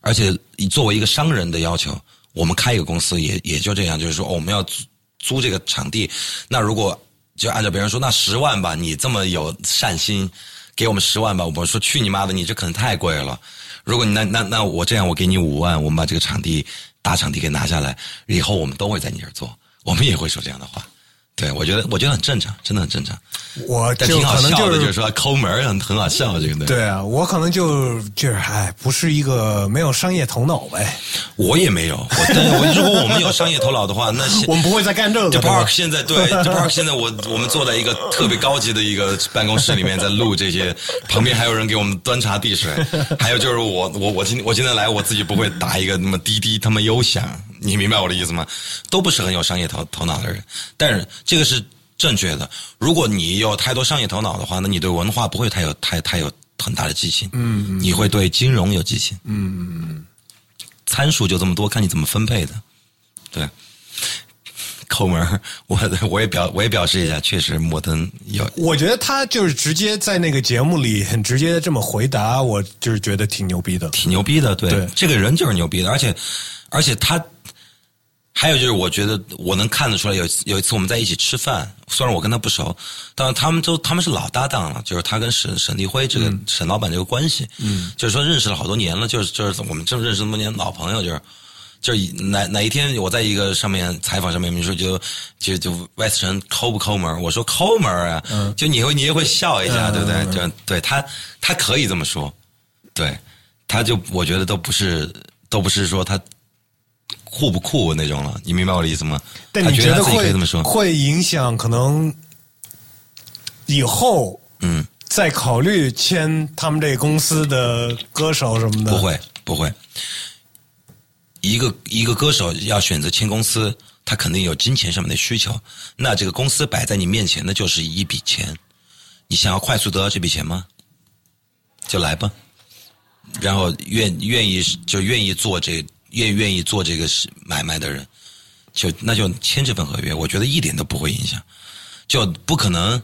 而且作为一个商人的要求，我们开一个公司也也就这样，就是说我们要租租这个场地，那如果就按照别人说，那十万吧，你这么有善心，给我们十万吧，我说去你妈的，你这可能太贵了，如果你那那那我这样，我给你五万，我们把这个场地大场地给拿下来，以后我们都会在你这儿做，我们也会说这样的话。对，我觉得我觉得很正常，真的很正常。我就但挺好可能就笑的，就是说抠门很很好笑，这个对。对啊，我可能就就是哎，不是一个没有商业头脑呗。我也没有，我但是我如果我们有商业头脑的话，那现 我们不会再干这个。The Park 现在对 The Park 现在我我们坐在一个特别高级的一个办公室里面在录这些，旁边还有人给我们端茶递水，还有就是我我我今我今天来我自己不会打一个那么滴滴他妈优响，你明白我的意思吗？都不是很有商业头头脑的人，但是这个是正确的。如果你有太多商业头脑的话，那你对文化不会太有太太有很大的激情，嗯，你会对金融有激情，嗯嗯嗯，参数就这么多，看你怎么分配的，对。抠门儿，我我也表我也表示一下，确实摩登有我觉得他就是直接在那个节目里很直接的这么回答，我就是觉得挺牛逼的。挺牛逼的，对，对这个人就是牛逼的，而且而且他还有就是，我觉得我能看得出来，有有一次我们在一起吃饭，虽然我跟他不熟，但是他们都他们是老搭档了，就是他跟沈沈立辉这个、沈老板这个关系，嗯，就是说认识了好多年了，就是就是我们正认识那么多年老朋友，就是。就是哪哪一天我在一个上面采访上面，你说就就就 West 城抠不抠门？我说抠门儿啊，就你会你也会笑一下，对不对？就对他他可以这么说，对，他就我觉得都不是都不是说他酷不酷那种了，你明白我的意思吗？但他觉得自己可你觉得会以这么说？会影响可能以后嗯，再考虑签他们这个公司的歌手什么的？不会不会。一个一个歌手要选择签公司，他肯定有金钱上面的需求。那这个公司摆在你面前的就是一笔钱，你想要快速得到这笔钱吗？就来吧。然后愿愿意就愿意做这愿愿意做这个买卖的人，就那就签这份合约，我觉得一点都不会影响，就不可能。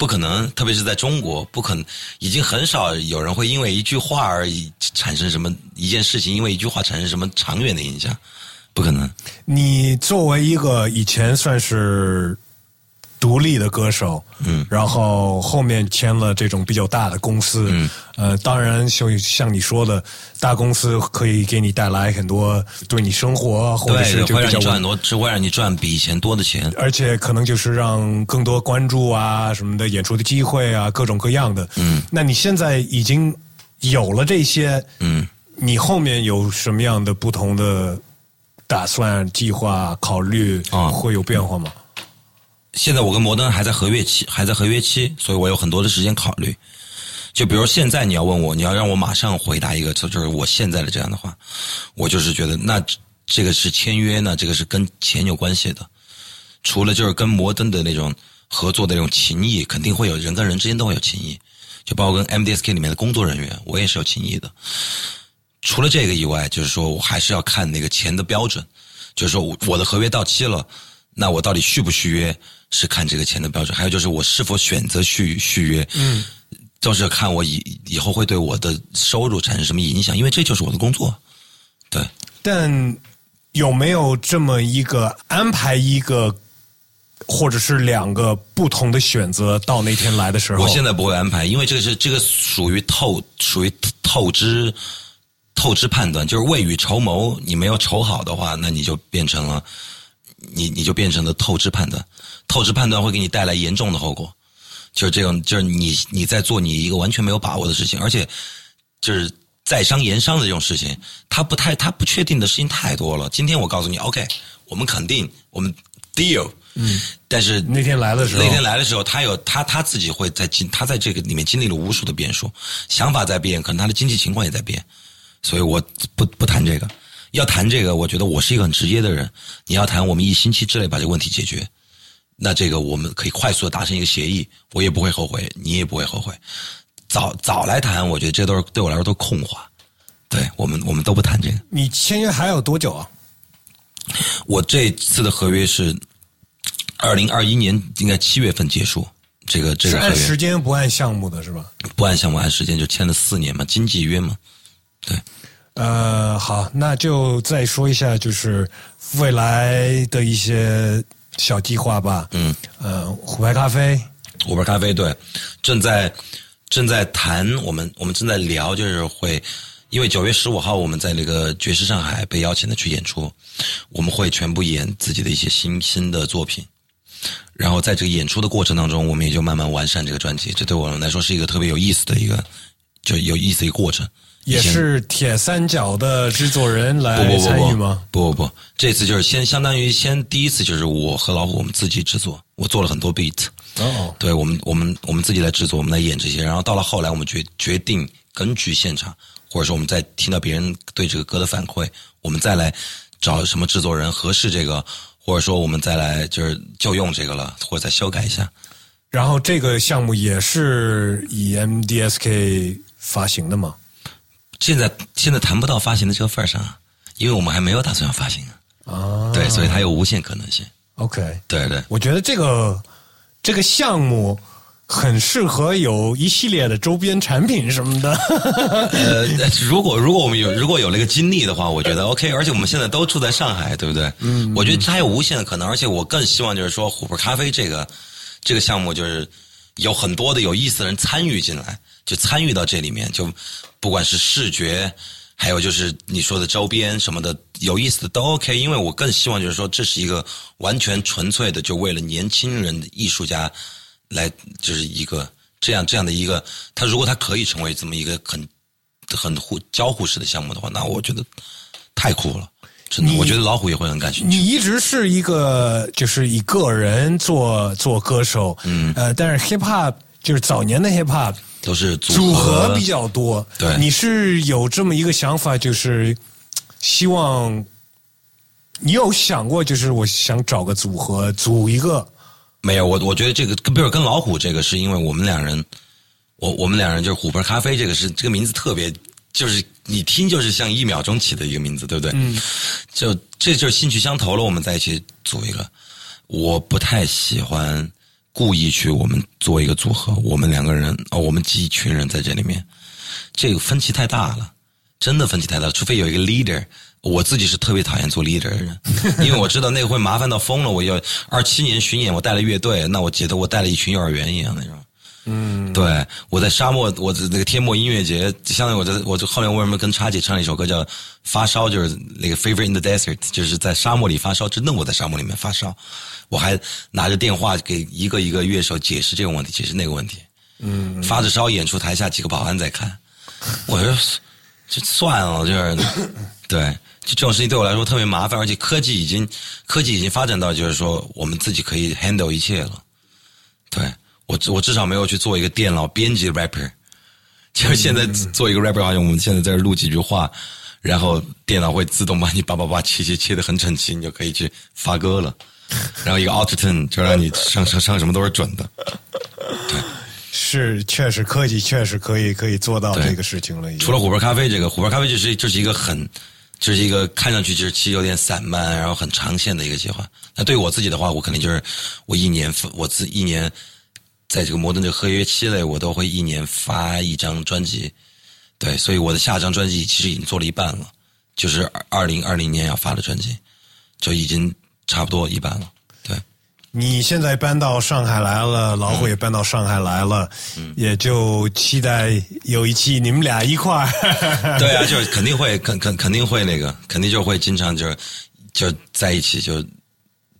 不可能，特别是在中国，不可能，已经很少有人会因为一句话而产生什么一件事情，因为一句话产生什么长远的影响，不可能。你作为一个以前算是独立的歌手，嗯，然后后面签了这种比较大的公司，嗯，呃，当然就像你说的，大公司可以给你带来很多对你生活或者是对，会让就比较你赚很多，只会让你赚比以前多的钱。而且可能就是让更多关注啊什么的演出的机会啊，各种各样的。嗯，那你现在已经有了这些，嗯，你后面有什么样的不同的打算、计划、考虑啊会有变化吗？现在我跟摩登还在合约期，还在合约期，所以我有很多的时间考虑。就比如现在你要问我，你要让我马上回答一个，就就是我现在的这样的话，我就是觉得那这个是签约呢，这个是跟钱有关系的。除了就是跟摩登的那种合作的那种情谊，肯定会有人跟人之间都会有情谊，就包括跟 MDSK 里面的工作人员，我也是有情谊的。除了这个以外，就是说我还是要看那个钱的标准，就是说我的合约到期了，那我到底续不续约是看这个钱的标准，还有就是我是否选择续续约，嗯，都是看我以以后会对我的收入产生什么影响，因为这就是我的工作，对。但有没有这么一个安排一个，或者是两个不同的选择？到那天来的时候，我现在不会安排，因为这个是这个属于透属于透支透支判断，就是未雨绸缪。你没有筹好的话，那你就变成了你你就变成了透支判断。透支判断会给你带来严重的后果，就是这种就是你你在做你一个完全没有把握的事情，而且就是在商言商的这种事情，他不太他不确定的事情太多了。今天我告诉你，OK，我们肯定我们 deal，嗯，但是那天来的时候，那天来的时候，他有他他自己会在经他在这个里面经历了无数的变数，想法在变，可能他的经济情况也在变，所以我不不谈这个。要谈这个，我觉得我是一个很直接的人。你要谈我们一星期之内把这个问题解决，那这个我们可以快速的达成一个协议，我也不会后悔，你也不会后悔。早早来谈，我觉得这都是对我来说都空话。对我们，我们都不谈这个。你签约还有多久啊？我这次的合约是二零二一年应该七月份结束，这个这个合约按时间不按项目的是吧？不按项目按时间就签了四年嘛，经济约嘛。对，呃，好，那就再说一下，就是未来的一些小计划吧。嗯，呃，虎牌咖啡，虎牌咖啡对，正在正在谈，我们我们正在聊，就是会，因为九月十五号我们在那个爵士上海被邀请的去演出，我们会全部演自己的一些新新的作品，然后在这个演出的过程当中，我们也就慢慢完善这个专辑。这对我们来说是一个特别有意思的一个，就有意思的一个过程。也是铁三角的制作人来参与不吗？不不不，这次就是先相当于先第一次就是我和老虎我们自己制作，我做了很多 beat，哦，对我们我们我们自己来制作，我们来演这些，然后到了后来我们决决定根据现场，或者说我们在听到别人对这个歌的反馈，我们再来找什么制作人合适这个，或者说我们再来就是就用这个了，或者再修改一下。然后这个项目也是以 MDSK 发行的吗？现在现在谈不到发行的这个份儿上啊，因为我们还没有打算要发行啊，啊，对，所以它有无限可能性。，OK，对对。我觉得这个这个项目很适合有一系列的周边产品什么的。呃，如果如果我们有如果有那个经历的话，我觉得 OK。而且我们现在都住在上海，对不对？嗯，我觉得它有无限的可能。而且我更希望就是说，琥珀咖啡这个这个项目，就是有很多的有意思的人参与进来，就参与到这里面，就不管是视觉，还有就是你说的周边什么的，有意思的都 OK。因为我更希望就是说，这是一个完全纯粹的，就为了年轻人的艺术家来，就是一个这样这样的一个，他如果他可以成为这么一个很很互交互式的项目的话，那我觉得太酷了，真的，我觉得老虎也会很感兴趣。你一直是一个就是以个人做做歌手，嗯，呃，但是 hip hop 就是早年的 hip hop 都是组组合合比较多，对你是有这么一个想法，就是希望你有想过，就是我想找个组合组一个，没有，我我觉得这个跟比如跟老虎这个，是因为我们两人，我我们两人就是虎牌咖啡，这个是这个名字特别，就是你听就是像一秒钟起的一个名字，对不对？嗯，就这就是兴趣相投了，我们在一起组一个。我不太喜欢故意去我们做一个组合，我们两个人哦，我们几群人在这里面，这个分歧太大了，真的分歧太大了，除非有一个 leader。我自己是特别讨厌做 leader 的人，因为我知道那个会麻烦到疯了。我要二七年巡演，我带了乐队，那我觉得我带了一群幼儿园一样那种。嗯，对，我在沙漠，我的那个天漠音乐节，相当于我在，我就后面为什么跟叉姐唱了一首歌叫《发烧》，就是那个 Favorite in the Desert，就是在沙漠里发烧，真的我在沙漠里面发烧，我还拿着电话给一个一个乐手解释这个问题，解释那个问题。嗯，发着烧演出，台下几个保安在看，我说就算了，就是 对，就这种事情对我来说特别麻烦，而且科技已经科技已经发展到就是说我们自己可以 handle 一切了。对我我至少没有去做一个电脑编辑 rapper，就是现在做一个 rapper，好像我们现在在这录几句话，然后电脑会自动把你叭叭叭切切切的很整齐，你就可以去发歌了。然后一个 auto tune 就让你上上上什么都是准的。对是确实科技确实可以可以做到这个事情了。除了虎牌咖啡这个，虎牌咖啡就是就是一个很，就是一个看上去就是其实有点散漫，然后很长线的一个计划。那对于我自己的话，我肯定就是我一年发我自一年，在这个摩登这个合约期内，我都会一年发一张专辑。对，所以我的下张专辑其实已经做了一半了，就是二零二零年要发的专辑，就已经差不多一半了。对，你现在搬到上海来了，老虎也搬到上海来了，也就期待有一期你们俩一块儿。对啊，就是肯定会，肯肯肯定会那个，肯定就会经常就是就在一起就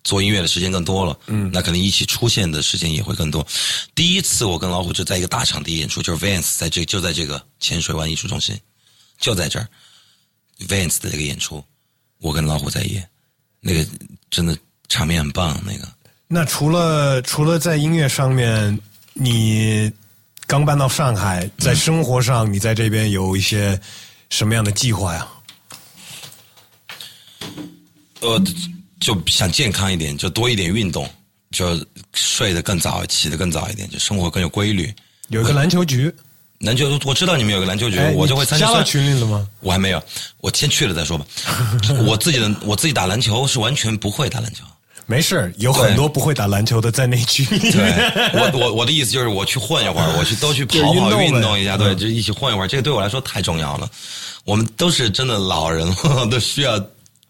做音乐的时间更多了。嗯，那可能一起出现的时间也会更多。第一次我跟老虎就在一个大场地演出，就是 Vans 在这就在这个浅水湾艺术中心，就在这儿 Vans 的这个演出，我跟老虎在演，那个真的场面很棒，那个。那除了除了在音乐上面，你刚搬到上海，在生活上，你在这边有一些什么样的计划呀？呃，就想健康一点，就多一点运动，就睡得更早，起得更早一点，就生活更有规律。有一个篮球局，篮球，我知道你们有个篮球局，哎我就会参加到参加算群里了吗？我还没有，我先去了再说吧。我自己的我自己打篮球是完全不会打篮球。没事，有很多不会打篮球的在那群里。我我我的意思就是我去混一会儿，我去都去跑跑运动一下，对，嗯就一起混一会儿，这个对我来说太重要了。我们都是真的老人了，都需要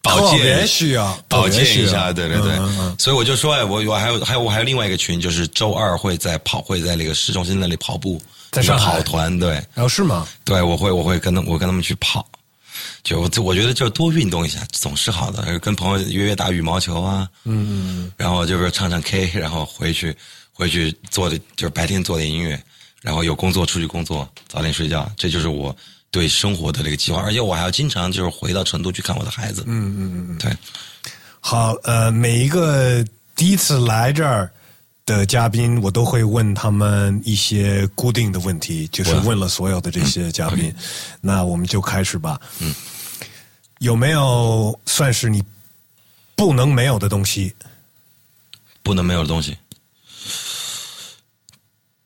保特别健，需要保健特别需要一下，对对对。嗯嗯嗯所以我就说，哎，我我还有还有我还有另外一个群，就是周二会在跑会在那个市中心那里跑步，在跑团，对。然后是吗？对，我会我会跟他我跟他们去跑，就我我觉得就多运动一下总是好的，跟朋友约约打羽毛球啊，嗯嗯，然后就是唱唱 K，然后回去回去做的就是白天做点音乐，然后有工作出去工作，早点睡觉，这就是我对生活的这个计划。而且我还要经常就是回到成都去看我的孩子，嗯嗯嗯，对，好，呃，每一个第一次来这儿的嘉宾，我都会问他们一些固定的问题，就是问了所有的这些嘉宾。那我们就开始吧。嗯，有没有算是你不能没有的东西？不能没有的东西，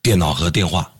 电脑和电话，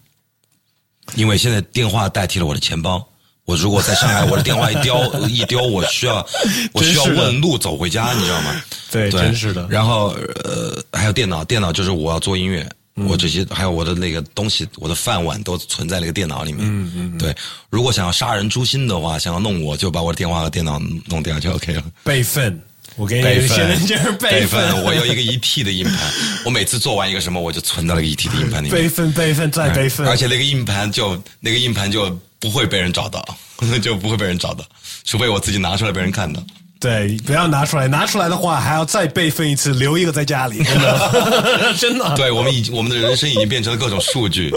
因为现在电话代替了我的钱包。我如果在上海，我的电话一丢 一丢，我需要 我需要问路走回家，你知道吗？对对，真是的然后呃，还有电脑，电脑就是我要做音乐，嗯我这些还有我的那个东西，我的饭碗都存在那个电脑里面。嗯嗯，对。如果想要杀人诛心的话，想要弄我，就把我的电话和电脑弄掉就 OK 了。备份，我给你现在份，就是备份，我有一个一 T 的硬盘，我每次做完一个什么，我就存到了一 T 的硬盘里面。备份备份再备份，而且那个硬盘就那个硬盘就不会被人找到，就不会被人找到，除非我自己拿出来被人看到。对，不要拿出来，拿出来的话还要再备份一次，留一个在家里，真的，真的。对我们已经我们的人生已经变成了各种数据。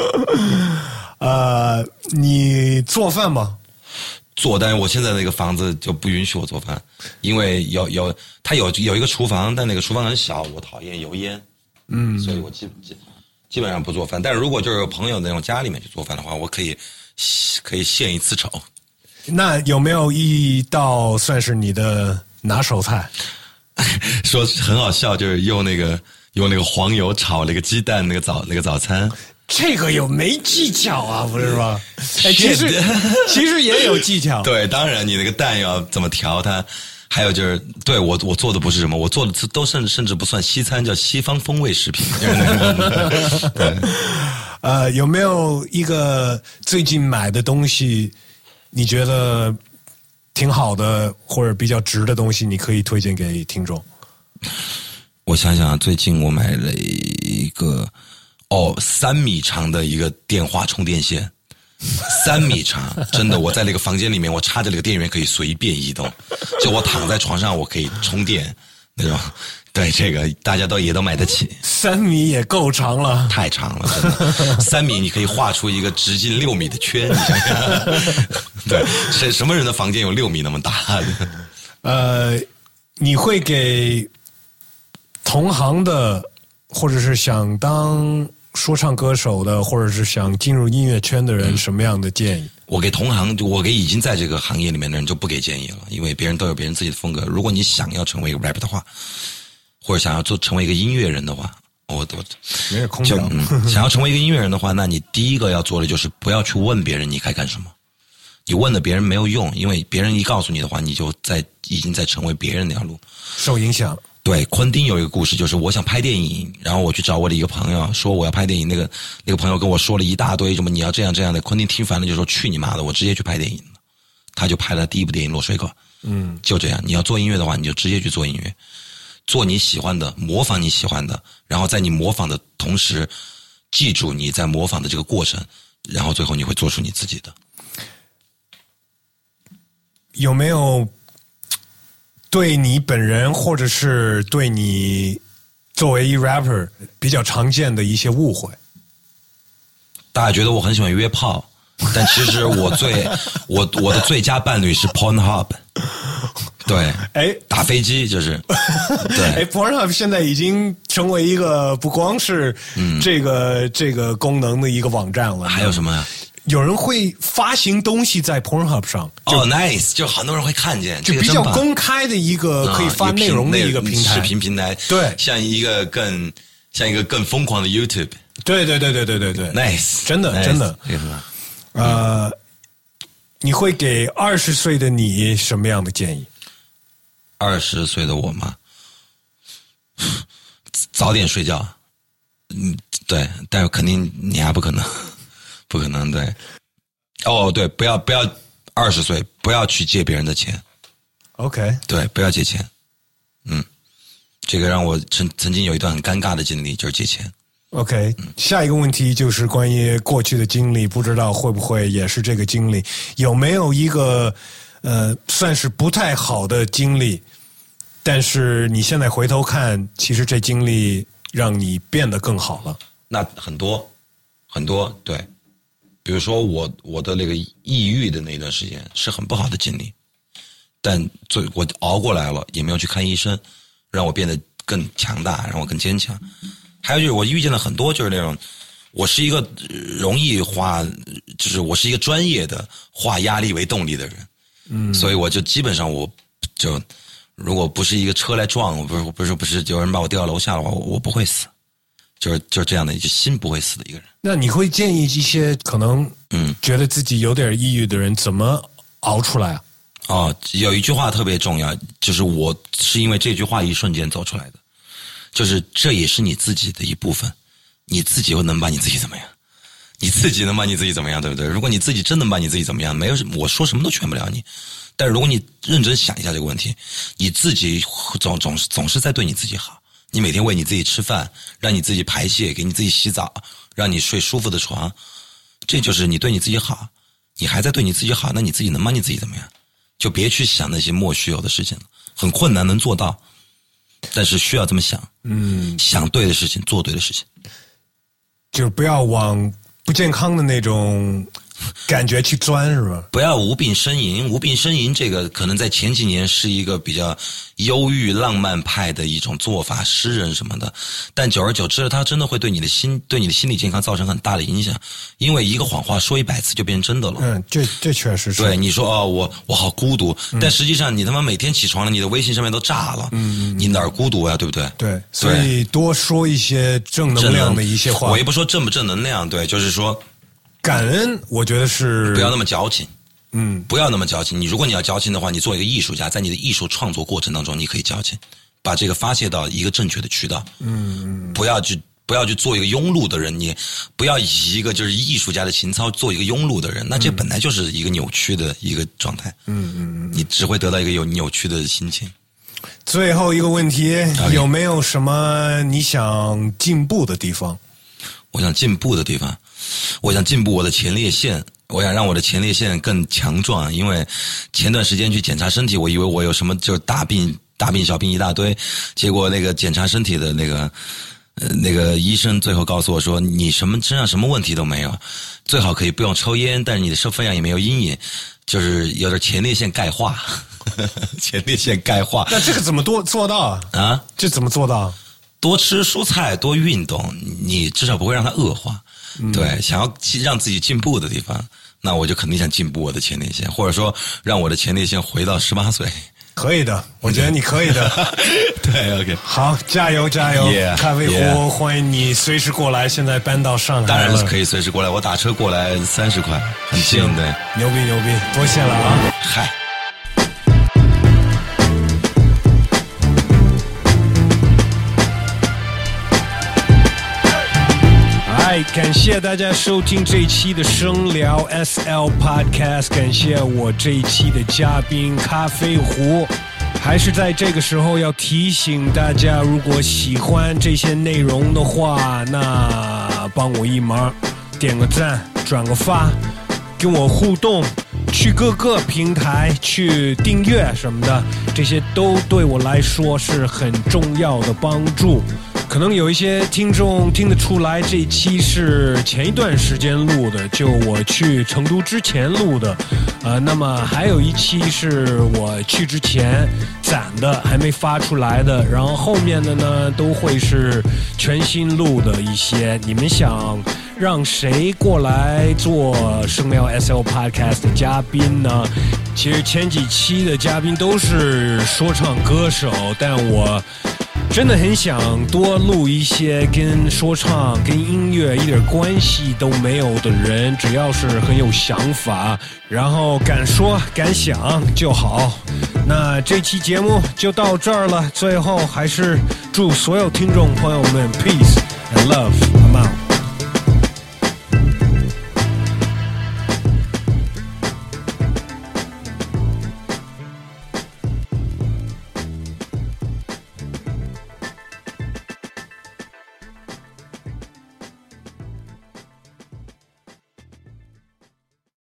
呃，你做饭吗？做，但是我现在那个房子就不允许我做饭，因为有有它有有一个厨房，但那个厨房很小，我讨厌油烟，嗯，所以我基基基本上不做饭。但是如果就是有朋友那种家里面去做饭的话，我可以可以献一次丑。那有没有一道算是你的拿手菜？说很好笑，就是用那个用那个黄油炒那个鸡蛋那个早那个早餐，这个有没技巧啊？不是吗？哎，其实 其实也有技巧。对，当然你那个蛋要怎么调它，还有就是对我我做的不是什么，我做的都甚甚至不算西餐，叫西方风味食品。对，呃，有没有一个最近买的东西，你觉得挺好的或者比较值的东西，你可以推荐给听众？我想想，最近我买了一个哦三米长的一个电话充电线。三米长，真的，我在那个房间里面，我插着那个电源可以随便移动，就我躺在床上，我可以充电那种。对，这个大家都也都买得起，三米也够长了。太长了，真的。三米你可以画出一个直径六米的圈，你想想。对，什什么人的房间有六米那么大的？呃，你会给同行的，或者是想当说唱歌手的，或者是想进入音乐圈的人，什么样的建议？我给同行，我给已经在这个行业里面的人就不给建议了，因为别人都有别人自己的风格。如果你想要成为一个 rap 的话，或者想要做成为一个音乐人的话，我我没有空就、调。嗯、想要成为一个音乐人的话，那你第一个要做的就是不要去问别人你该干什么，你问了别人没有用，因为别人一告诉你的话，你就在已经在成为别人那条路。受影响。对，昆汀有一个故事，就是我想拍电影，然后我去找我的一个朋友，说我要拍电影。那个那个朋友跟我说了一大堆，什么你要这样这样的。昆汀听烦了，就说去你妈的，我直接去拍电影。他就拍了第一部电影《落水狗》。嗯，就这样。你要做音乐的话，你就直接去做音乐，做你喜欢的，模仿你喜欢的，然后在你模仿的同时，记住你在模仿的这个过程，然后最后你会做出你自己的。有没有对你本人，或者是对你作为一 rapper 比较常见的一些误会？大家觉得我很喜欢约炮，但其实我最 我我的最佳伴侣是 Pornhub。对，哎打飞机就是，对，哎，Pornhub 现在已经成为一个不光是这个、这个功能的一个网站了。还有什么呀？有人会发行东西在 Pornhub 上，哦、n i c e 就很多人会看见，就比较公开的一个可以发啊内容的一个平平台。视频平台，对像一个更像一个更疯狂的 YouTube。对对对对对对对 Nice，真的 nice，真的呃，你会给二十岁的你什么样的建议？二十岁的我吗，早点睡觉。嗯，对，但是肯定你还不可能，不可能对。哦，对，不要不要二十岁，不要去借别人的钱，OK，对，不要借钱。嗯，这个让我曾曾经有一段很尴尬的经历，就是借钱。OK，下一个问题就是关于过去的经历，不知道会不会也是这个经历？有没有一个呃，算是不太好的经历，但是你现在回头看，其实这经历让你变得更好了。那很多很多对，比如说我我的那个抑郁的那段时间是很不好的经历，但最我熬过来了，也没有去看医生，让我变得更强大，让我更坚强。还有就是我遇见了很多就是那种，我是一个容易化，就是我是一个专业的化压力为动力的人，嗯，所以我就基本上我就如果不是一个车来撞我，不是不是不是有人把我掉楼下的话，我我不会死。就是就是这样的，就心不会死的一个人。那你会建议一些可能嗯觉得自己有点抑郁的人怎么熬出来啊？哦，有一句话特别重要，就是我是因为这句话一瞬间走出来的，就是这也是你自己的一部分，你自己又能把你自己怎么样？你自己能把你自己怎么样？对不对？如果你自己真能把你自己怎么样，没有什我说什么都劝不了你。但是如果你认真想一下这个问题，你自己总总是总是在对你自己好。你每天喂你自己吃饭，让你自己排泄，给你自己洗澡，让你睡舒服的床，这就是你对你自己好。你还在对你自己好，那你自己能帮你自己怎么样？就别去想那些莫须有的事情了，很困难能做到，但是需要这么想。嗯，想对的事情，做对的事情，就是不要往不健康的那种。感觉去钻是吧？不要无病呻吟，无病呻吟这个可能在前几年是一个比较忧郁浪漫派的一种做法，诗人什么的。但久而久之，他真的会对你的心、对你的心理健康造成很大的影响。因为一个谎话说一百次就变真的了。嗯，这这确实是。对你说哦，我我好孤独，但实际上你他妈每天起床了，你的微信上面都炸了。嗯，你哪儿孤独呀？对不对？对，所以多说一些正能量的一些话。我也不说正不正能量，对，就是说。感恩，我觉得是不要那么矫情，嗯，不要那么矫情。你如果你要矫情的话，你做一个艺术家，在你的艺术创作过程当中，你可以矫情，把这个发泄到一个正确的渠道，嗯，不要去不要去做一个庸碌的人，你不要以一个就是艺术家的情操做一个庸碌的人，那这本来就是一个扭曲的一个状态，嗯嗯，你只会得到一个有扭曲的心情。最后一个问题，有没有什么你想进步的地方？我想进步的地方。我想进步我的前列腺，我想让我的前列腺更强壮。因为前段时间去检查身体，我以为我有什么就是大病、大病小病一大堆，结果那个检查身体的那个呃那个医生最后告诉我说，你什么身上什么问题都没有，最好可以不用抽烟，但是你的肾分量也没有阴影，就是有点前列腺钙化，前列腺钙化。那这个怎么多做到啊？啊，这怎么做到？多吃蔬菜，多运动，你至少不会让它恶化。对，想要让自己进步的地方，那我就肯定想进步我的前列腺，或者说让我的前列腺回到十八岁。可以的，我觉得你可以的。对，OK，好，加油加油！咖啡壶，欢迎你随时过来。现在搬到上海，当然是可以随时过来，我打车过来三十块，很近的。牛逼牛逼，多谢了啊！嗨。感谢大家收听这一期的声聊 SL Podcast，感谢我这一期的嘉宾咖啡壶。还是在这个时候要提醒大家，如果喜欢这些内容的话，那帮我一忙，点个赞，转个发，跟我互动，去各个平台去订阅什么的，这些都对我来说是很重要的帮助。可能有一些听众听得出来，这一期是前一段时间录的，就我去成都之前录的，呃，那么还有一期是我去之前攒的，还没发出来的，然后后面的呢都会是全新录的一些。你们想让谁过来做声聊 S L Podcast 的嘉宾呢？其实前几期的嘉宾都是说唱歌手，但我。真的很想多录一些跟说唱、跟音乐一点关系都没有的人，只要是很有想法，然后敢说敢想就好。那这期节目就到这儿了，最后还是祝所有听众朋友们 peace and love，I'm out。